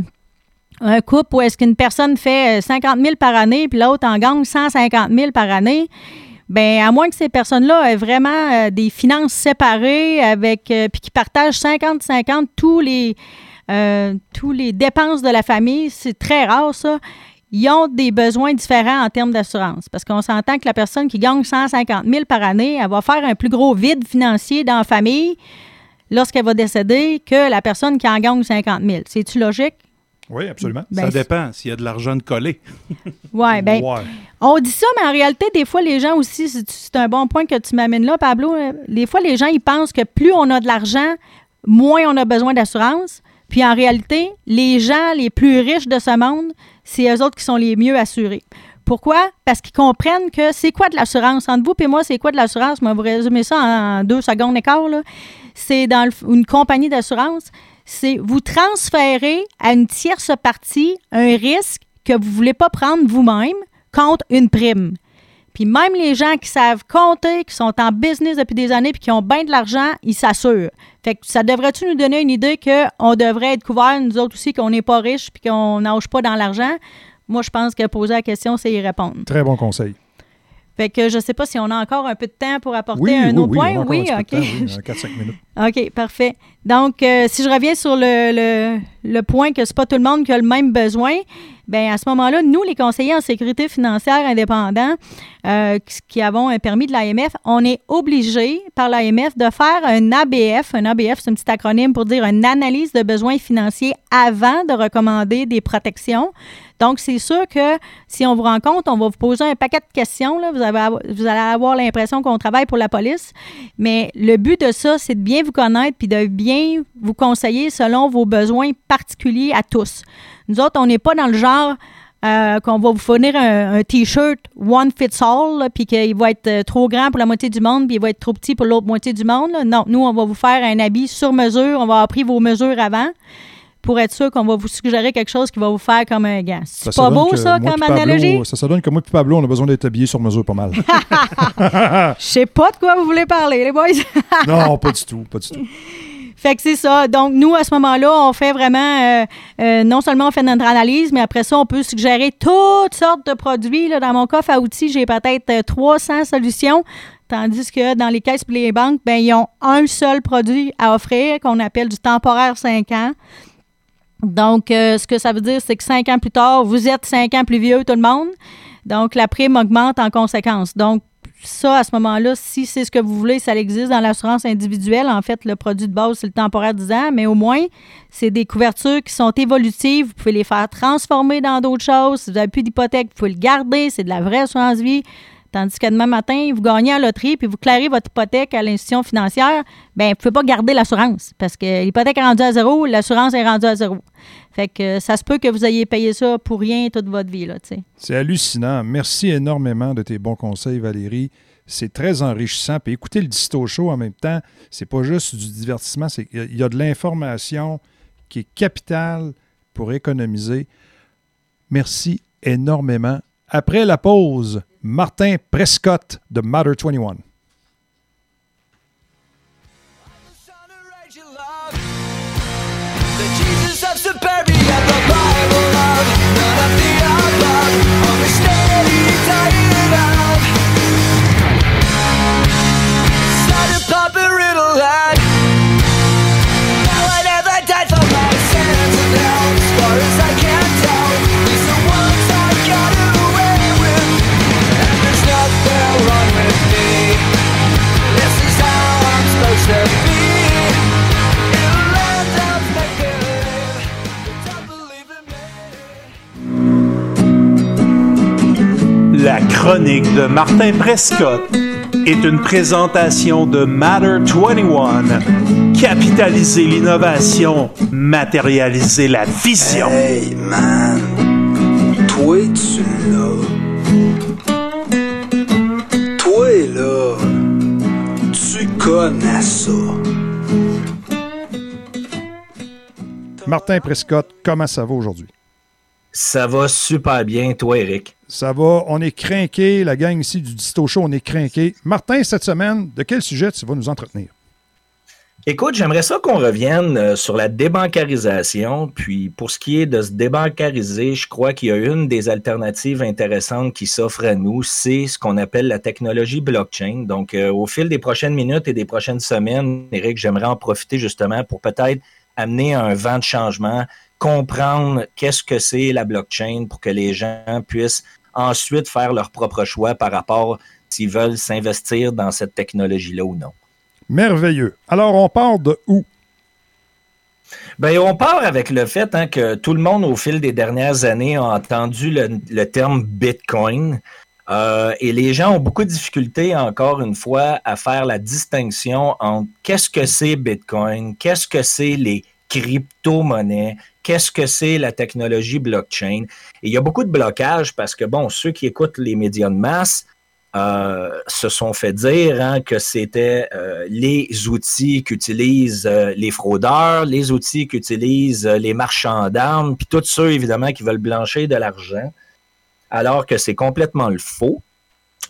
un couple où est-ce qu'une personne fait euh, 50 000 par année, puis l'autre en gagne 150 000 par année, ben à moins que ces personnes-là aient vraiment euh, des finances séparées avec euh, puis qui partagent 50-50 tous les euh, tous les dépenses de la famille, c'est très rare ça. Ils ont des besoins différents en termes d'assurance. Parce qu'on s'entend que la personne qui gagne 150 000 par année, elle va faire un plus gros vide financier dans la famille lorsqu'elle va décéder que la personne qui en gagne 50 000. C'est-tu logique? Oui, absolument. Ben, ça dépend s'il y a de l'argent de coller. Ouais, ben, Ouais. on dit ça, mais en réalité, des fois, les gens aussi, c'est- un bon point que tu m'amènes là, Pablo. euh, Des fois, les gens, ils pensent que plus on a de l'argent, moins on a besoin d'assurance. Puis en réalité, les gens les plus riches de ce monde, c'est eux autres qui sont les mieux assurés. Pourquoi? Parce qu'ils comprennent que c'est quoi de l'assurance? Entre vous et moi, c'est quoi de l'assurance? Je vais vous résumer ça en deux secondes et quart. C'est dans le- une compagnie d'assurance. C'est vous transférer à une tierce partie un risque que vous ne voulez pas prendre vous-même contre une prime. Puis même les gens qui savent compter, qui sont en business depuis des années puis qui ont bien de l'argent, ils s'assurent. Fait que ça devrait-tu nous donner une idée qu'on devrait être couverts, nous autres aussi, qu'on n'est pas riches puis qu'on nage pas dans l'argent? Moi, je pense que poser la question, c'est y répondre. Très bon conseil. Fait que je sais pas si on a encore un peu de temps pour apporter Oui, un oui, autre oui, point. on Oui, un OK. temps, oui, un 4-5 minutes. OK, parfait. Donc, euh, si je reviens sur le, le, le point que c'est pas tout le monde qui a le même besoin, ben à ce moment-là, nous, les conseillers en sécurité financière indépendants, euh, qui, qui avons un permis de l'AMF, on est obligés par l'AMF de faire un ABF. Un ABF, c'est un petit acronyme pour dire une analyse de besoins financiers avant de recommander des protections. Donc, c'est sûr que si on vous rencontre, on va vous poser un paquet de questions. Vous, allez avoir l'impression qu'on travaille pour la police. Mais le but de ça, c'est de bien vous connaître puis de bien vous conseiller selon vos besoins particuliers à tous. Nous autres, on n'est pas dans le genre euh, qu'on va vous fournir un, T-shirt one fits all, puis qu'il va être euh, trop grand pour la moitié du monde, puis il va être trop petit pour l'autre moitié du monde. Non, nous, on va vous faire un habit sur mesure. On va avoir pris vos mesures avant pour être sûr qu'on va vous suggérer quelque chose qui va vous faire comme un gant. C'est pas beau, que ça, comme Pablo- analogie? Ça donne que moi et Pablo, on a besoin d'être habillés sur mesure pas mal. Je sais pas de quoi vous voulez parler, les boys. non, pas du tout, pas du tout. Fait que c'est ça. Donc, nous, à ce moment-là, on fait vraiment, euh, euh, non seulement on fait notre analyse, mais après ça, on peut suggérer toutes sortes de produits. Là. Dans mon coffre à outils, j'ai peut-être euh, 300 solutions, tandis que dans les caisses et les banques, ben, ils ont un seul produit à offrir qu'on appelle du temporaire 5 ans. Donc, euh, ce que ça veut dire, c'est que cinq ans plus tard, vous êtes cinq ans plus vieux, tout le monde. Donc, la prime augmente en conséquence. Donc, ça, à ce moment-là, si c'est ce que vous voulez, ça existe dans l'assurance individuelle. En fait, le produit de base, c'est le temporaire 10 ans, mais au moins, c'est des couvertures qui sont évolutives. Vous pouvez les faire transformer dans d'autres choses. Si vous n'avez plus d'hypothèque, vous pouvez le garder. C'est de la vraie assurance vie. Tandis que demain matin, vous gagnez à loterie puis vous clarez votre hypothèque à l'institution financière, bien, vous ne pouvez pas garder l'assurance parce que l'hypothèque est rendue à zéro, l'assurance est rendue à zéro. Fait que euh, ça se peut que vous ayez payé ça pour rien toute votre vie. C'est hallucinant. Merci énormément de tes bons conseils, Valérie. C'est très enrichissant. Puis écouter le Disto Show en même temps, c'est pas juste du divertissement, c'est il y a de l'information qui est capitale pour économiser. Merci énormément. Après la pause, Martin Prescott de Matter 21. The Jesus of suburbia, La chronique de Martin Prescott est une présentation de Matter 21. Capitaliser l'innovation, matérialiser la vision. Hey man, toi tu l'as. Toi là, tu connais ça. Martin Prescott, comment ça va aujourd'hui? Ça va super bien, toi, Eric? Ça va, on est crinqué, la gang ici du Disto Show, on est crinqué. Martin, cette semaine, de quel sujet tu vas nous entretenir? Écoute, j'aimerais ça qu'on revienne euh, sur la débancarisation. Puis pour ce qui est de se débancariser, je crois qu'il y a une des alternatives intéressantes qui s'offre à nous, c'est ce qu'on appelle la technologie blockchain. Donc euh, au fil des prochaines minutes et des prochaines semaines, Eric, j'aimerais en profiter justement pour peut-être amener un vent de changement, comprendre qu'est-ce que c'est la blockchain pour que les gens puissent ensuite faire leur propre choix par rapport s'ils veulent s'investir dans cette technologie-là ou non. Merveilleux. Alors, on part de où? Ben, on part avec le fait hein, que tout le monde, au fil des dernières années, a entendu le, le terme Bitcoin. Euh, et les gens ont beaucoup de difficultés, encore une fois, à faire la distinction entre qu'est-ce que c'est Bitcoin, qu'est-ce que c'est les crypto-monnaies, qu'est-ce que c'est la technologie blockchain? Et il y a beaucoup de blocages parce que, bon, ceux qui écoutent les médias de masse euh, se sont fait dire hein, que c'était euh, les outils qu'utilisent euh, les fraudeurs, les outils qu'utilisent les marchands d'armes, puis tous ceux, évidemment, qui veulent blanchir de l'argent, alors que c'est complètement le faux.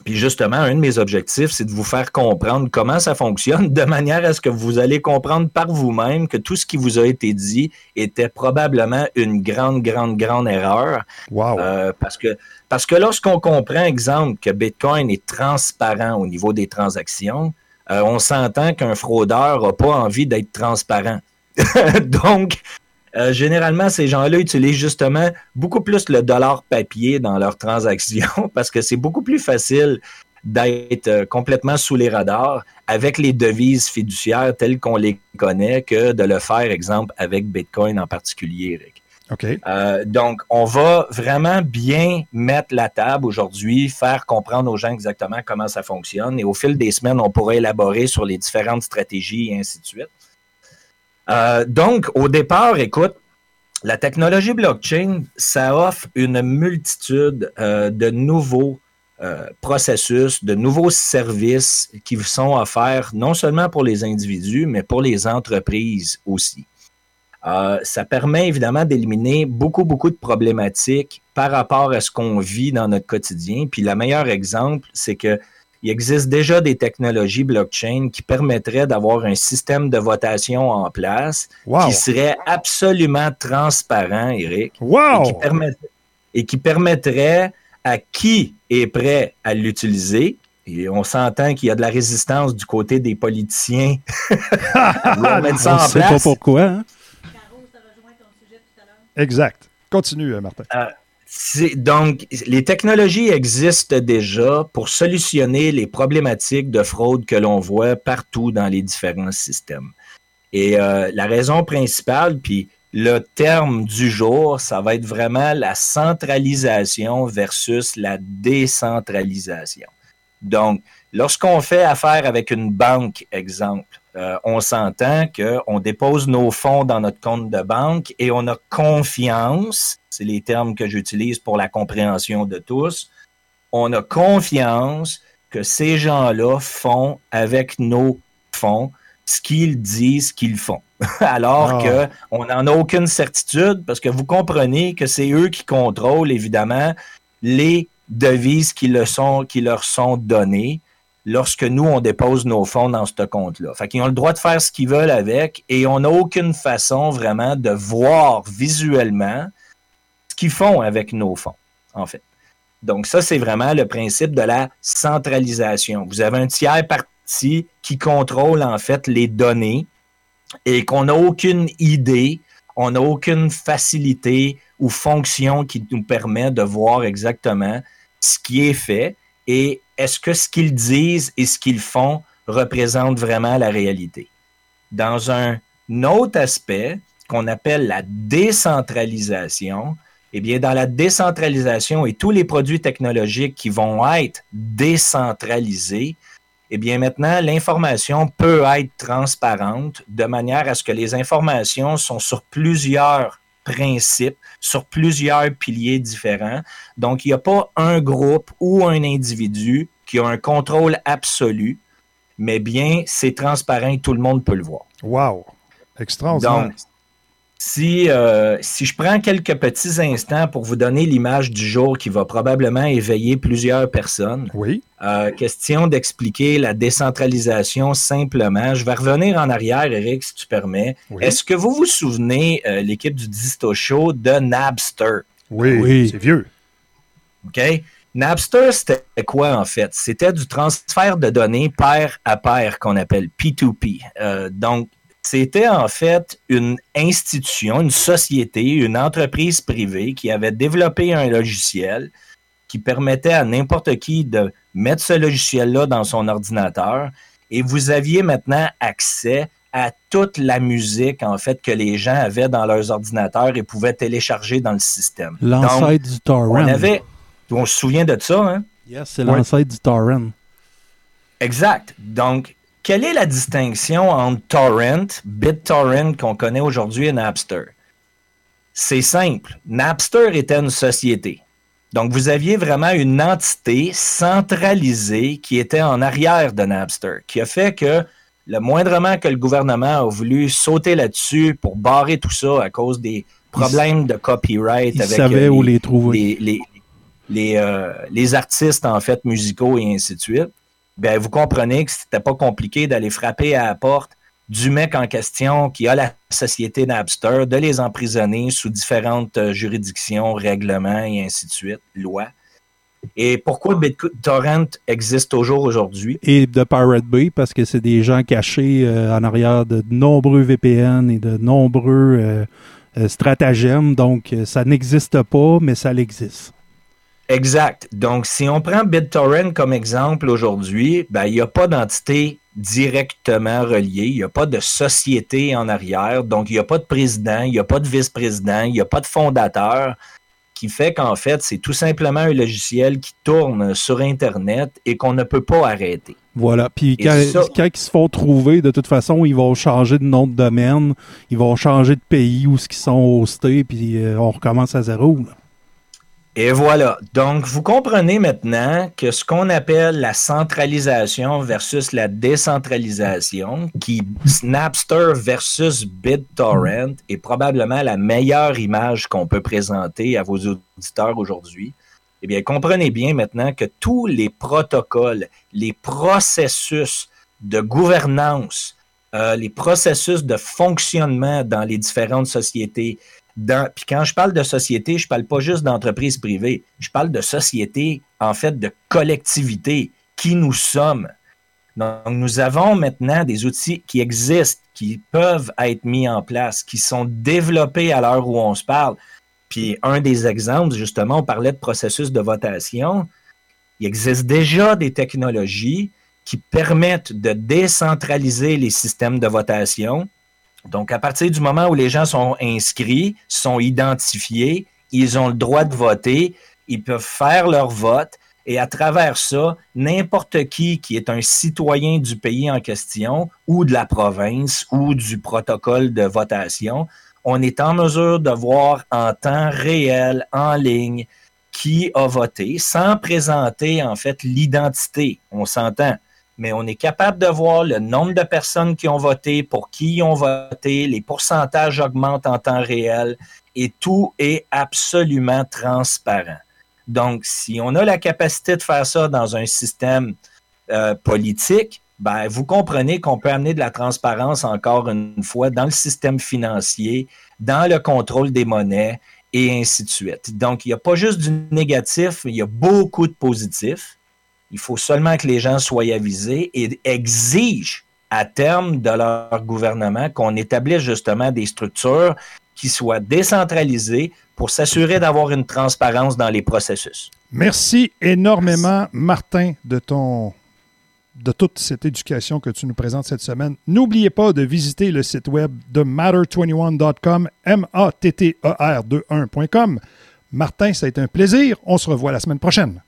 Puis justement, un de mes objectifs, c'est de vous faire comprendre comment ça fonctionne, de manière à ce que vous allez comprendre par vous-même que tout ce qui vous a été dit était probablement une grande, grande, grande erreur. Wow. Euh, parce que, parce que lorsqu'on comprend, exemple, que Bitcoin est transparent au niveau des transactions, euh, on s'entend qu'un fraudeur n'a pas envie d'être transparent. Donc, euh, généralement, ces gens-là utilisent justement beaucoup plus le dollar papier dans leurs transactions parce que c'est beaucoup plus facile d'être euh, complètement sous les radars avec les devises fiduciaires telles qu'on les connaît que de le faire, exemple, avec Bitcoin en particulier, Eric. OK. Euh, donc, on va vraiment bien mettre la table aujourd'hui, faire comprendre aux gens exactement comment ça fonctionne. Et au fil des semaines, on pourra élaborer sur les différentes stratégies et ainsi de suite. Euh, donc, au départ, écoute, la technologie blockchain, ça offre une multitude euh, de nouveaux euh, processus, de nouveaux services qui sont offerts non seulement pour les individus, mais pour les entreprises aussi. Ça permet évidemment d'éliminer beaucoup, beaucoup de problématiques par rapport à ce qu'on vit dans notre quotidien. Puis le meilleur exemple, c'est que il existe déjà des technologies blockchain qui permettraient d'avoir un système de votation en place Wow. qui serait absolument transparent, Eric. Wow! Et qui, permet- et qui permettrait à qui est prêt à l'utiliser. Et on s'entend qu'il y a de la résistance du côté des politiciens à vouloir mettre ça On en sait pas place. pourquoi. hein? Exact. Continue, euh, Martin. Euh, donc, les technologies existent déjà pour solutionner les problématiques de fraude que l'on voit partout dans les différents systèmes. Et euh, la raison principale, puis le terme du jour, ça va être vraiment la centralisation versus la décentralisation. Donc, lorsqu'on fait affaire avec une banque, exemple, euh, on s'entend qu'on dépose nos fonds dans notre compte de banque et on a confiance, c'est les termes que j'utilise pour la compréhension de tous, on a confiance que ces gens-là font avec nos fonds ce qu'ils disent qu'ils font. Alors Ah. que on n'en a aucune certitude parce que vous comprenez que c'est eux qui contrôlent évidemment les devises qui, le sont, qui leur sont données lorsque nous, on dépose nos fonds dans ce compte-là. Fait qu'ils ont le droit de faire ce qu'ils veulent avec et on n'a aucune façon vraiment de voir visuellement ce qu'ils font avec nos fonds, en fait. Donc, ça, c'est vraiment le principe de la centralisation. Vous avez un tiers parti qui contrôle, en fait, les données et qu'on n'a aucune idée, on n'a aucune facilité ou fonction qui nous permet de voir exactement ce qui est fait et est-ce que ce qu'ils disent et ce qu'ils font représente vraiment la réalité. Dans un autre aspect qu'on appelle la décentralisation, eh bien, dans la décentralisation et tous les produits technologiques qui vont être décentralisés, eh bien, maintenant, l'information peut être transparente de manière à ce que les informations sont sur plusieurs principes, sur plusieurs piliers différents. Donc, il n'y a pas un groupe ou un individu qui a un contrôle absolu, mais bien, c'est transparent et tout le monde peut le voir. Wow! Extraordinaire. Donc, si, euh, si je prends quelques petits instants pour vous donner l'image du jour qui va probablement éveiller plusieurs personnes, oui. euh, question d'expliquer la décentralisation simplement. Je vais revenir en arrière, Eric, si tu permets. Oui. Est-ce que vous vous souvenez, euh, l'équipe du Disto Show, de Napster? Oui, Oui. c'est vieux. OK? Napster, c'était quoi en fait? C'était du transfert de données pair à pair qu'on appelle P2P. Euh, donc, c'était en fait une institution, une société, une entreprise privée qui avait développé un logiciel qui permettait à n'importe qui de mettre ce logiciel-là dans son ordinateur et vous aviez maintenant accès à toute la musique, en fait, que les gens avaient dans leurs ordinateurs et pouvaient télécharger dans le système. L'ancêtre du torrent. On avait, on se souvient de ça, hein? Yes, c'est l'ancêtre du torrent. Exact. Donc, quelle est la distinction entre torrent, BitTorrent qu'on connaît aujourd'hui et Napster? C'est simple. Napster était une société. Donc, vous aviez vraiment une entité centralisée qui était en arrière de Napster, qui a fait que le moindrement que le gouvernement a voulu sauter là-dessus pour barrer tout ça à cause des problèmes de copyright il avec savait euh, où les trouver. les, les, les, euh, les artistes en fait musicaux et ainsi de suite, ben, vous comprenez que c'était pas compliqué d'aller frapper à la porte du mec en question qui a la société Napster, de les emprisonner sous différentes euh, juridictions, règlements et ainsi de suite, lois. Et pourquoi BitTorrent existe toujours aujourd'hui? Et de Pirate Bay, parce que c'est des gens cachés euh, en arrière de nombreux VPN et de nombreux euh, stratagèmes. Donc, ça n'existe pas, mais ça l'existe. Exact. Donc, si on prend BitTorrent comme exemple aujourd'hui, ben, il n'y a pas d'entité directement reliée, il n'y a pas de société en arrière, donc il n'y a pas de président, il n'y a pas de vice-président, il n'y a pas de fondateur, qui fait qu'en fait, c'est tout simplement un logiciel qui tourne sur Internet et qu'on ne peut pas arrêter. Voilà. Puis quand, ça- quand ils se font trouver, de toute façon, ils vont changer de nom de domaine, ils vont changer de pays où ce qu'ils sont hostés, puis euh, on recommence à zéro. là. Et voilà. Donc, vous comprenez maintenant que ce qu'on appelle la centralisation versus la décentralisation, qui Napster versus BitTorrent est probablement la meilleure image qu'on peut présenter à vos auditeurs aujourd'hui. Eh bien, comprenez bien maintenant que tous les protocoles, les processus de gouvernance, euh, les processus de fonctionnement dans les différentes sociétés, puis quand je parle de société, je parle pas juste d'entreprise privée, je parle de société, en fait, de collectivité, qui nous sommes. Donc, nous avons maintenant des outils qui existent, qui peuvent être mis en place, qui sont développés à l'heure où on se parle. Puis un des exemples, justement, on parlait de processus de votation. Il existe déjà des technologies qui permettent de décentraliser les systèmes de votation. Donc, à partir du moment où les gens sont inscrits, sont identifiés, ils ont le droit de voter, ils peuvent faire leur vote et à travers ça, n'importe qui qui est un citoyen du pays en question ou de la province ou du protocole de votation, on est en mesure de voir en temps réel, en ligne, qui a voté sans présenter en fait l'identité. On s'entend. Mais on est capable de voir le nombre de personnes qui ont voté, pour qui ils ont voté, les pourcentages augmentent en temps réel et tout est absolument transparent. Donc, si on a la capacité de faire ça dans un système euh, politique, ben, vous comprenez qu'on peut amener de la transparence encore une fois dans le système financier, dans le contrôle des monnaies et ainsi de suite. Donc, il n'y a pas juste du négatif, il y a beaucoup de positifs. Il faut seulement que les gens soient avisés et exigent à terme de leur gouvernement qu'on établisse justement des structures qui soient décentralisées pour s'assurer d'avoir une transparence dans les processus. Merci énormément, Martin, de ton de toute cette éducation que tu nous présentes cette semaine. N'oubliez pas de visiter le site web de matter21.com, M-A-T-T-E-R-21.com. Martin, ça a été un plaisir. On se revoit la semaine prochaine.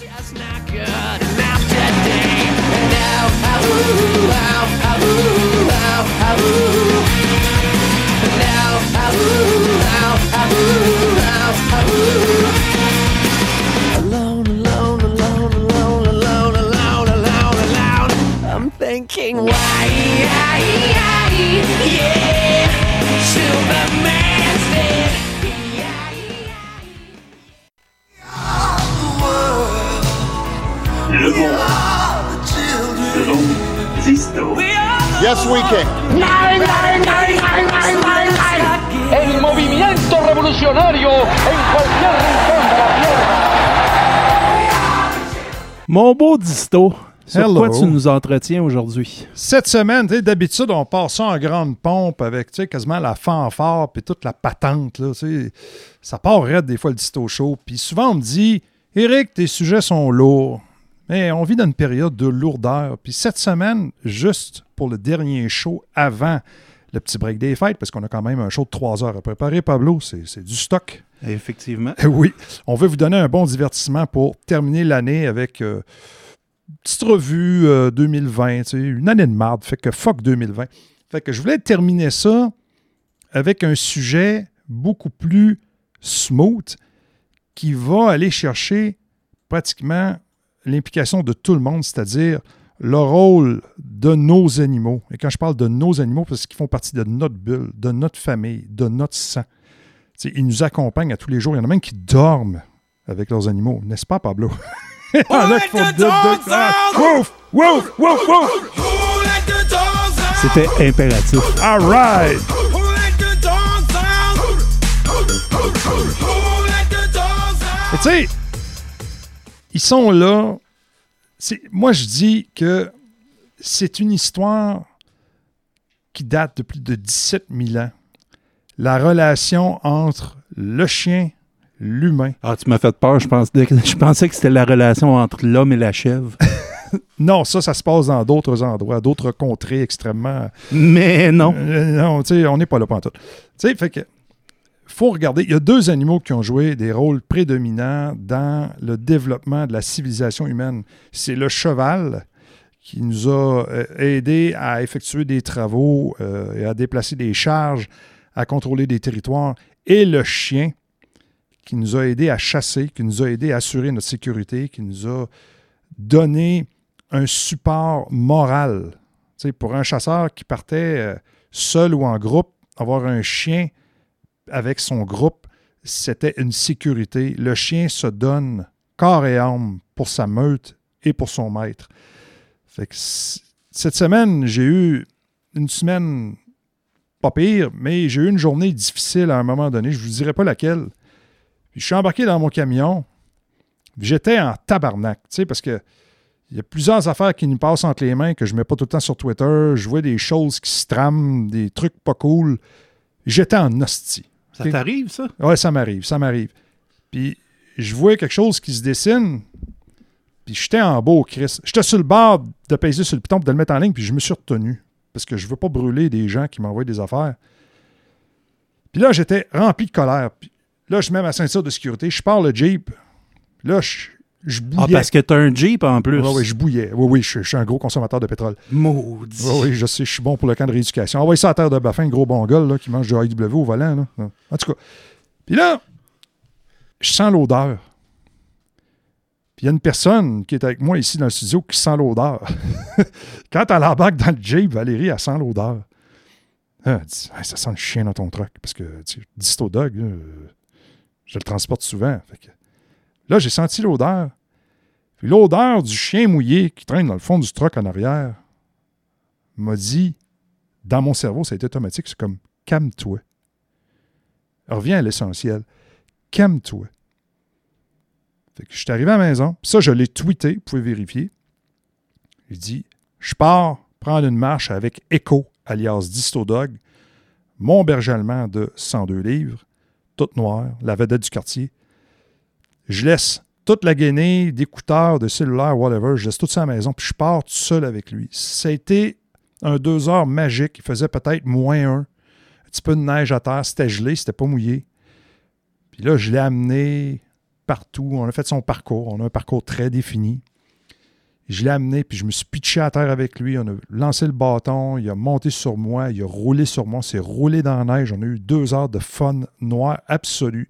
Just not good enough today. And now, how, how, how, how. Yes, we can. Nine, nine, nine, nine, nine, nine, nine. El movimiento revolucionario en cualquier rincón de la tierra. Mon beau Disto, sur Hello. quoi tu nous entretiens aujourd'hui? Cette semaine, d'habitude, on part ça en grande pompe avec tu sais, quasiment la fanfare puis toute la patente. Là, tu sais. ça part raide des fois le disto show. Puis souvent, on me dit Eric, tes sujets sont lourds. Mais on vit dans une période de lourdeur. Puis cette semaine, juste pour le dernier show avant le petit break des fêtes, parce qu'on a quand même un show de trois heures à préparer, Pablo, c'est du stock. Effectivement. Oui, on veut vous donner un bon divertissement pour terminer l'année avec euh, une petite revue euh, 2020, tu sais, une année de marde, fait que fuck 2020. Fait que je voulais terminer ça avec un sujet beaucoup plus smooth qui va aller chercher pratiquement l'implication de tout le monde, c'est-à-dire le rôle de nos animaux. Et quand je parle de nos animaux, parce qu'ils font partie de notre bulle, de notre famille, de notre sang. Tu sais, ils nous accompagnent à tous les jours. Il y en a même qui dorment avec leurs animaux, n'est-ce pas, Pablo? Il y en a qui font de- de- Wouf! Wouf! Wouf! Wouf! C'était impératif. All right! Tu sais, ils sont là. C'est- Moi, je dis que c'est une histoire qui date de plus de 17 000 ans. La relation entre le chien, l'humain. Ah, tu m'as fait peur. Je, pense, je pensais que c'était la relation entre l'homme et la chèvre. Non, ça, ça se passe dans d'autres endroits, d'autres contrées extrêmement. Mais non. Euh, non, tu sais, on n'est pas là pantoute. Tu sais, fait que. Faut regarder. Il y a deux animaux qui ont joué des rôles prédominants dans le développement de la civilisation humaine. C'est le cheval qui nous a euh, aidé à effectuer des travaux euh, et à déplacer des charges, à contrôler des territoires, et le chien qui nous a aidé à chasser, qui nous a aidé à assurer notre sécurité, qui nous a donné un support moral. Pour un chasseur qui partait euh, seul ou en groupe, avoir un chien avec son groupe, c'était une sécurité. Le chien se donne corps et âme pour sa meute et pour son maître. Fait que cette semaine, j'ai eu une semaine pas pire, mais j'ai eu une journée difficile à un moment donné. Je ne vous dirai pas laquelle. Je suis embarqué dans mon camion. J'étais en tabarnak, parce que il y a plusieurs affaires qui nous passent entre les mains que je ne mets pas tout le temps sur Twitter. Je vois des choses qui se trament, des trucs pas cool. J'étais en hostie. Ça t'arrive, ça? Oui, ça m'arrive, ça m'arrive. Puis je vois quelque chose qui se dessine, puis j'étais en beau, Chris. J'étais sur le bord de peser sur le piton pour de le mettre en ligne, puis je me suis retenu. Parce que je veux pas brûler des gens qui m'envoient des affaires. Puis là, j'étais rempli de colère. Puis là, je mets ma ceinture de sécurité, je pars le Jeep. Puis là, je, je Ah, bouillais. parce que t'as un Jeep en plus. Oui, oui, je bouillais. Oui, oui, je, je suis un gros consommateur de pétrole. Maudit. Oui, oui, je sais, je suis bon pour le camp de rééducation. Envoyez ça à terre de Baffin, gros bon là, qui mange du AEW au volant. Là. En tout cas. Puis là, je sens l'odeur. Puis il y a une personne qui est avec moi ici dans le studio qui sent l'odeur. Quand elle embarque dans le Jeep, Valérie, elle sent l'odeur. Ah, Elle dit Hey, Ça sent le chien dans ton truck. Parce que, tu sais, Disto Dog, je le transporte souvent. Fait que- là, j'ai senti l'odeur. Puis l'odeur du chien mouillé qui traîne dans le fond du truck en arrière m'a dit, dans mon cerveau, ça a été automatique, c'est comme calme-toi. Reviens à l'essentiel. Calme-toi. Fait que je suis arrivé à la maison. Ça, je l'ai tweeté, vous pouvez vérifier. J'ai dit Je pars prendre une marche avec Echo, alias Disto Dog, mon berger allemand de 102 livres, toute noire, la vedette du quartier. Je laisse toute la gainée d'écouteurs, de cellulaire, whatever, je laisse tout ça à la maison, puis je pars tout seul avec lui. Ça a été un deux heures magique. Il faisait peut-être moins un. Un petit peu de neige à terre. C'était gelé, c'était pas mouillé. Puis là, je l'ai amené partout. On a fait son parcours. On a un parcours très défini. Je l'ai amené, puis je me suis pitché à terre avec lui. On a lancé le bâton. Il a monté sur moi. Il a roulé sur moi. S'est roulé dans la neige. On a eu deux heures de fun noir absolu.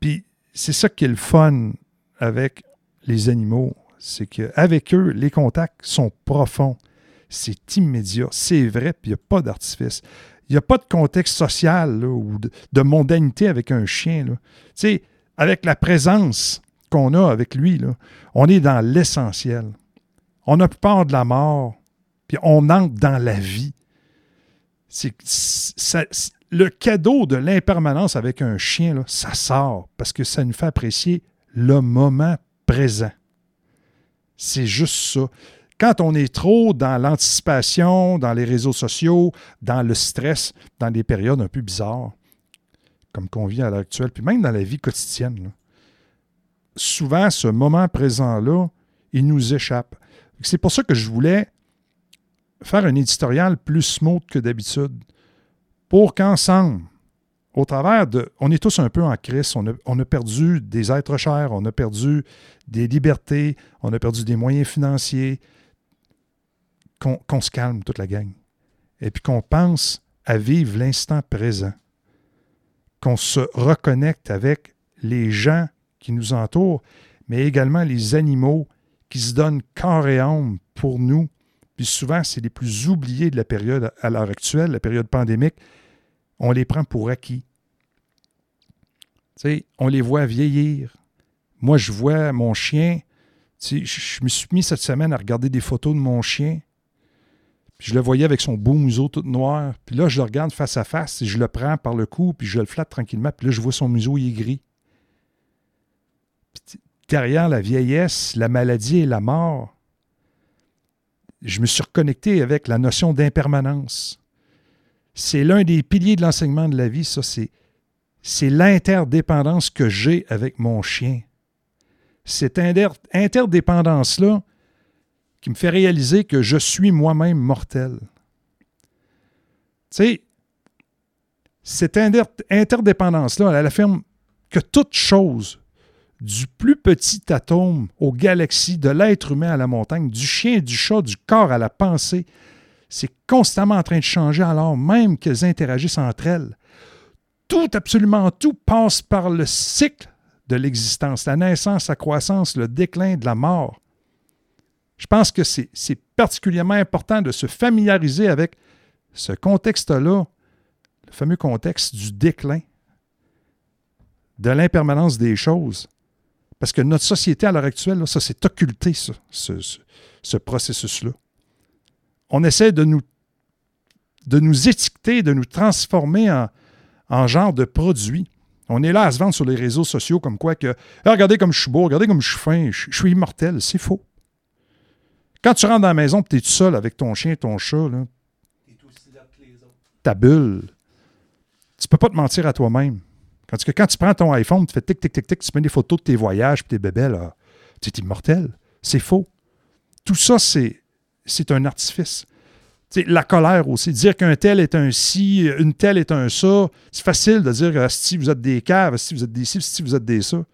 Puis c'est ça qui est le fun avec les animaux. C'est qu'avec eux, les contacts sont profonds. C'est immédiat. C'est vrai, puis il n'y a pas d'artifice. Il n'y a pas de contexte social ou de, mondanité avec un chien. Tu sais, avec la présence qu'on a avec lui, on est dans l'essentiel. On plus peur de la mort, puis on entre dans la vie. C'est- le cadeau de l'impermanence avec un chien, ça sort parce que ça nous fait apprécier le moment présent. C'est juste ça. Quand on est trop dans l'anticipation, dans les réseaux sociaux, dans le stress, dans des périodes un peu bizarres, comme qu'on vit à l'heure actuelle, puis même dans la vie quotidienne, souvent, ce moment présent-là, ils nous échappent. C'est pour ça que je voulais faire un éditorial plus smooth que d'habitude, pour qu'ensemble, au travers de... On est tous un peu en crise, on a, perdu des êtres chers, on a perdu des libertés, on a perdu des moyens financiers, qu'on qu'on se calme toute la gang. Et puis qu'on pense à vivre l'instant présent, qu'on se reconnecte avec les gens qui nous entourent, mais également les animaux qui se donnent corps et âme pour nous. Puis souvent, c'est les plus oubliés de la période à l'heure actuelle, la période pandémique. On les prend pour acquis. On les voit vieillir. Moi, je vois mon chien. Je me suis mis cette semaine à regarder des photos de mon chien. Puis je le voyais avec son beau museau tout noir. Puis là, je le regarde face à face et je le prends par le cou, puis je le flatte tranquillement. Puis là, je vois son museau, il est gris. Derrière la vieillesse, la maladie et la mort, je me suis reconnecté avec la notion d'impermanence. C'est l'un des piliers de l'enseignement de la vie, ça, c'est, l'interdépendance que j'ai avec mon chien. Cette inter- interdépendance-là qui me fait réaliser que je suis moi-même mortel. Tu sais, cette inter- interdépendance-là, elle affirme que toute chose, du plus petit atome aux galaxies, de l'être humain à la montagne, du chien, du chat, du corps à la pensée, c'est constamment en train de changer alors même qu'elles interagissent entre elles. Tout, absolument tout, passe par le cycle de l'existence, la naissance, la croissance, le déclin de la mort. Je pense que c'est particulièrement important de se familiariser avec ce contexte-là, le fameux contexte du déclin, de l'impermanence des choses. Parce que notre société à l'heure actuelle, ça s'est occulté, ce processus-là. On essaie de nous, de nous étiqueter, de nous transformer en, en genre de produit. On est là à se vendre sur les réseaux sociaux comme quoi que Ah, regardez comme je suis beau, regardez comme je suis fin, je, suis immortel. C'est faux. Quand tu rentres dans la maison et tu es tout seul avec ton chien ton chat, là, ta bulle, tu peux pas te mentir à toi-même. Quand tu, quand tu prends ton iPhone, tu fais tic, tic, tic, tic, tu mets des photos de tes voyages et tes bébés, là, tu es immortel. C'est faux. Tout ça, c'est, c'est un artifice. Tu sais, la colère aussi. Dire qu'un tel est un ci, une telle est un ça. C'est facile de dire si vous êtes des caves, si vous êtes des ci, si vous êtes des ça.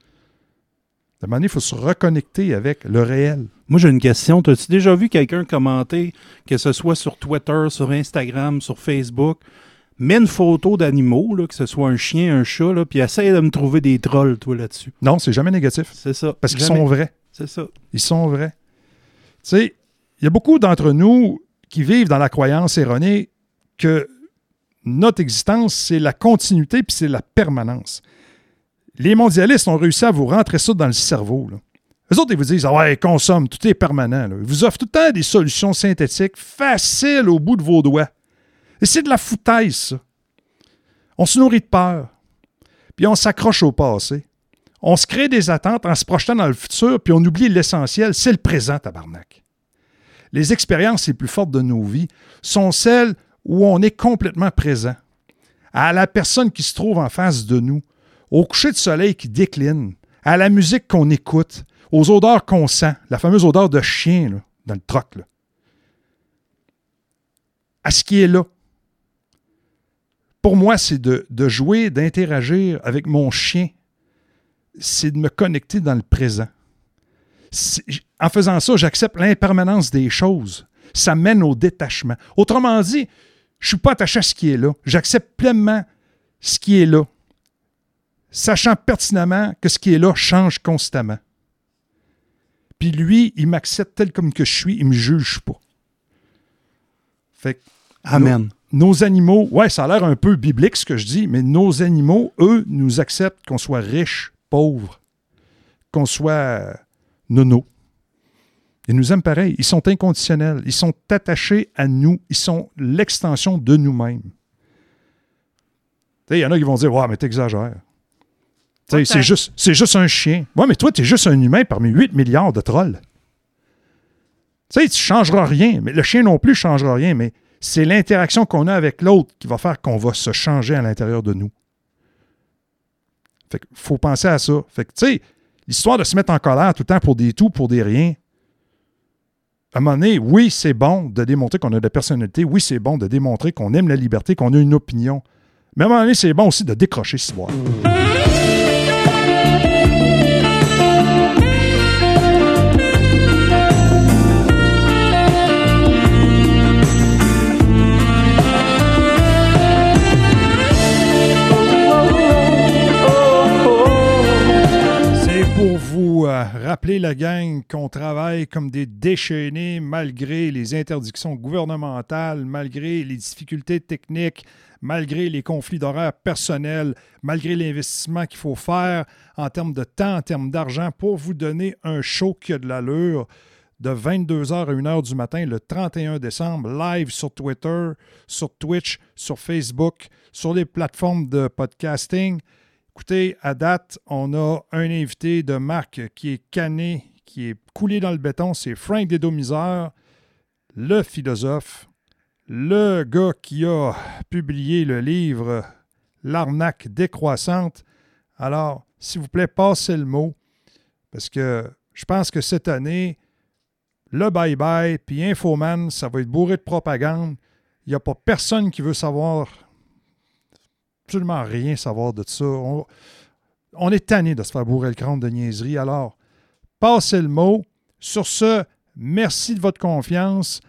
Moment donné, il faut se reconnecter avec le réel. Moi, j'ai une question. T'as-tu déjà vu quelqu'un commenter, que ce soit sur Twitter, sur Instagram, sur Facebook, met une photo d'animaux, là, que ce soit un chien, un chat, là, puis essaye de me trouver des trolls, toi, là-dessus? Non, c'est jamais négatif. C'est ça. Parce qu'ils sont vrais. C'est ça. Ils sont vrais. Tu sais, il y a beaucoup d'entre nous qui vivent dans la croyance erronée que notre existence, c'est la continuité puis c'est la permanence. Les mondialistes ont réussi à vous rentrer ça dans le cerveau. Là. Eux autres, ils vous disent Ah ouais, consomme, tout est permanent. Ils vous offrent tout le temps des solutions synthétiques faciles au bout de vos doigts. Et c'est de la foutaise, ça. On se nourrit de peur, puis on s'accroche au passé. On se crée des attentes en se projetant dans le futur, puis on oublie l'essentiel, c'est le présent, tabarnak. Les expériences les plus fortes de nos vies sont celles où on est complètement présent. À la personne qui se trouve en face de nous, au coucher de soleil qui décline, à la musique qu'on écoute, aux odeurs qu'on sent, la fameuse odeur de chien dans le troc. À ce qui est là. Pour moi, c'est de jouer, d'interagir avec mon chien. C'est de me connecter dans le présent. En faisant ça, j'accepte l'impermanence des choses. Ça mène au détachement. Autrement dit, je ne suis pas attaché à ce qui est là. J'accepte pleinement ce qui est là, sachant pertinemment que ce qui est là change constamment. Puis lui, il m'accepte tel comme que je suis, il ne me juge pas. Fait que Amen. Nos, nos animaux, ouais, ça a l'air un peu biblique ce que je dis, mais nos animaux, eux, nous acceptent qu'on soit riche, pauvre, qu'on soit nono. Ils nous aiment pareil. Ils sont inconditionnels. Ils sont attachés à nous. Ils sont l'extension de nous-mêmes. Il y en a qui vont dire Ouais, mais t'exagères. C'est juste, c'est juste un chien. Ouais, mais toi, tu es juste un humain parmi 8 milliards de trolls. Tu sais, tu ne changeras rien. Mais le chien non plus ne changera rien. Mais c'est l'interaction qu'on a avec l'autre qui va faire qu'on va se changer à l'intérieur de nous. Fait faut penser à ça. Fait que, tu sais, l'histoire de se mettre en colère tout le temps pour des tout, pour des rien, à un moment donné, oui, c'est bon de démontrer qu'on a de la personnalité. Oui, c'est bon de démontrer qu'on aime la liberté, qu'on a une opinion. Mais à un moment donné, c'est bon aussi de décrocher ce soir. Rappeler la gang qu'on travaille comme des déchaînés malgré les interdictions gouvernementales, malgré les difficultés techniques, malgré les conflits d'horaires personnels, malgré l'investissement qu'il faut faire en termes de temps, en termes d'argent pour vous donner un show qui a de l'allure de 22h à 1h du matin le 31 décembre, live sur Twitter, sur Twitch, sur Facebook, sur les plateformes de podcasting. Écoutez, à date, on a un invité de marque qui est cané, qui est coulé dans le béton, c'est Frank Dedomiseur, le philosophe, le gars qui a publié le livre L'arnaque décroissante. Alors, s'il vous plaît, passez le mot, parce que je pense que cette année, le bye-bye, puis Infoman, ça va être bourré de propagande. Il n'y a pas personne qui veut savoir, absolument rien savoir de ça. On, est tanné de se faire bourrer le crâne de niaiserie. Alors, passez le mot. Sur ce, merci de votre confiance.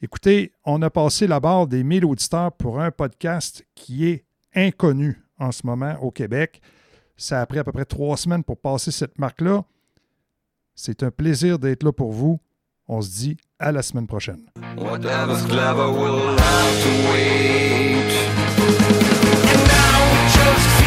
Écoutez, on a passé la barre des 1000 auditeurs pour un podcast qui est inconnu en ce moment au Québec. Ça a pris à peu près trois semaines pour passer cette marque-là. C'est un plaisir d'être là pour vous. On se dit à la semaine prochaine. feels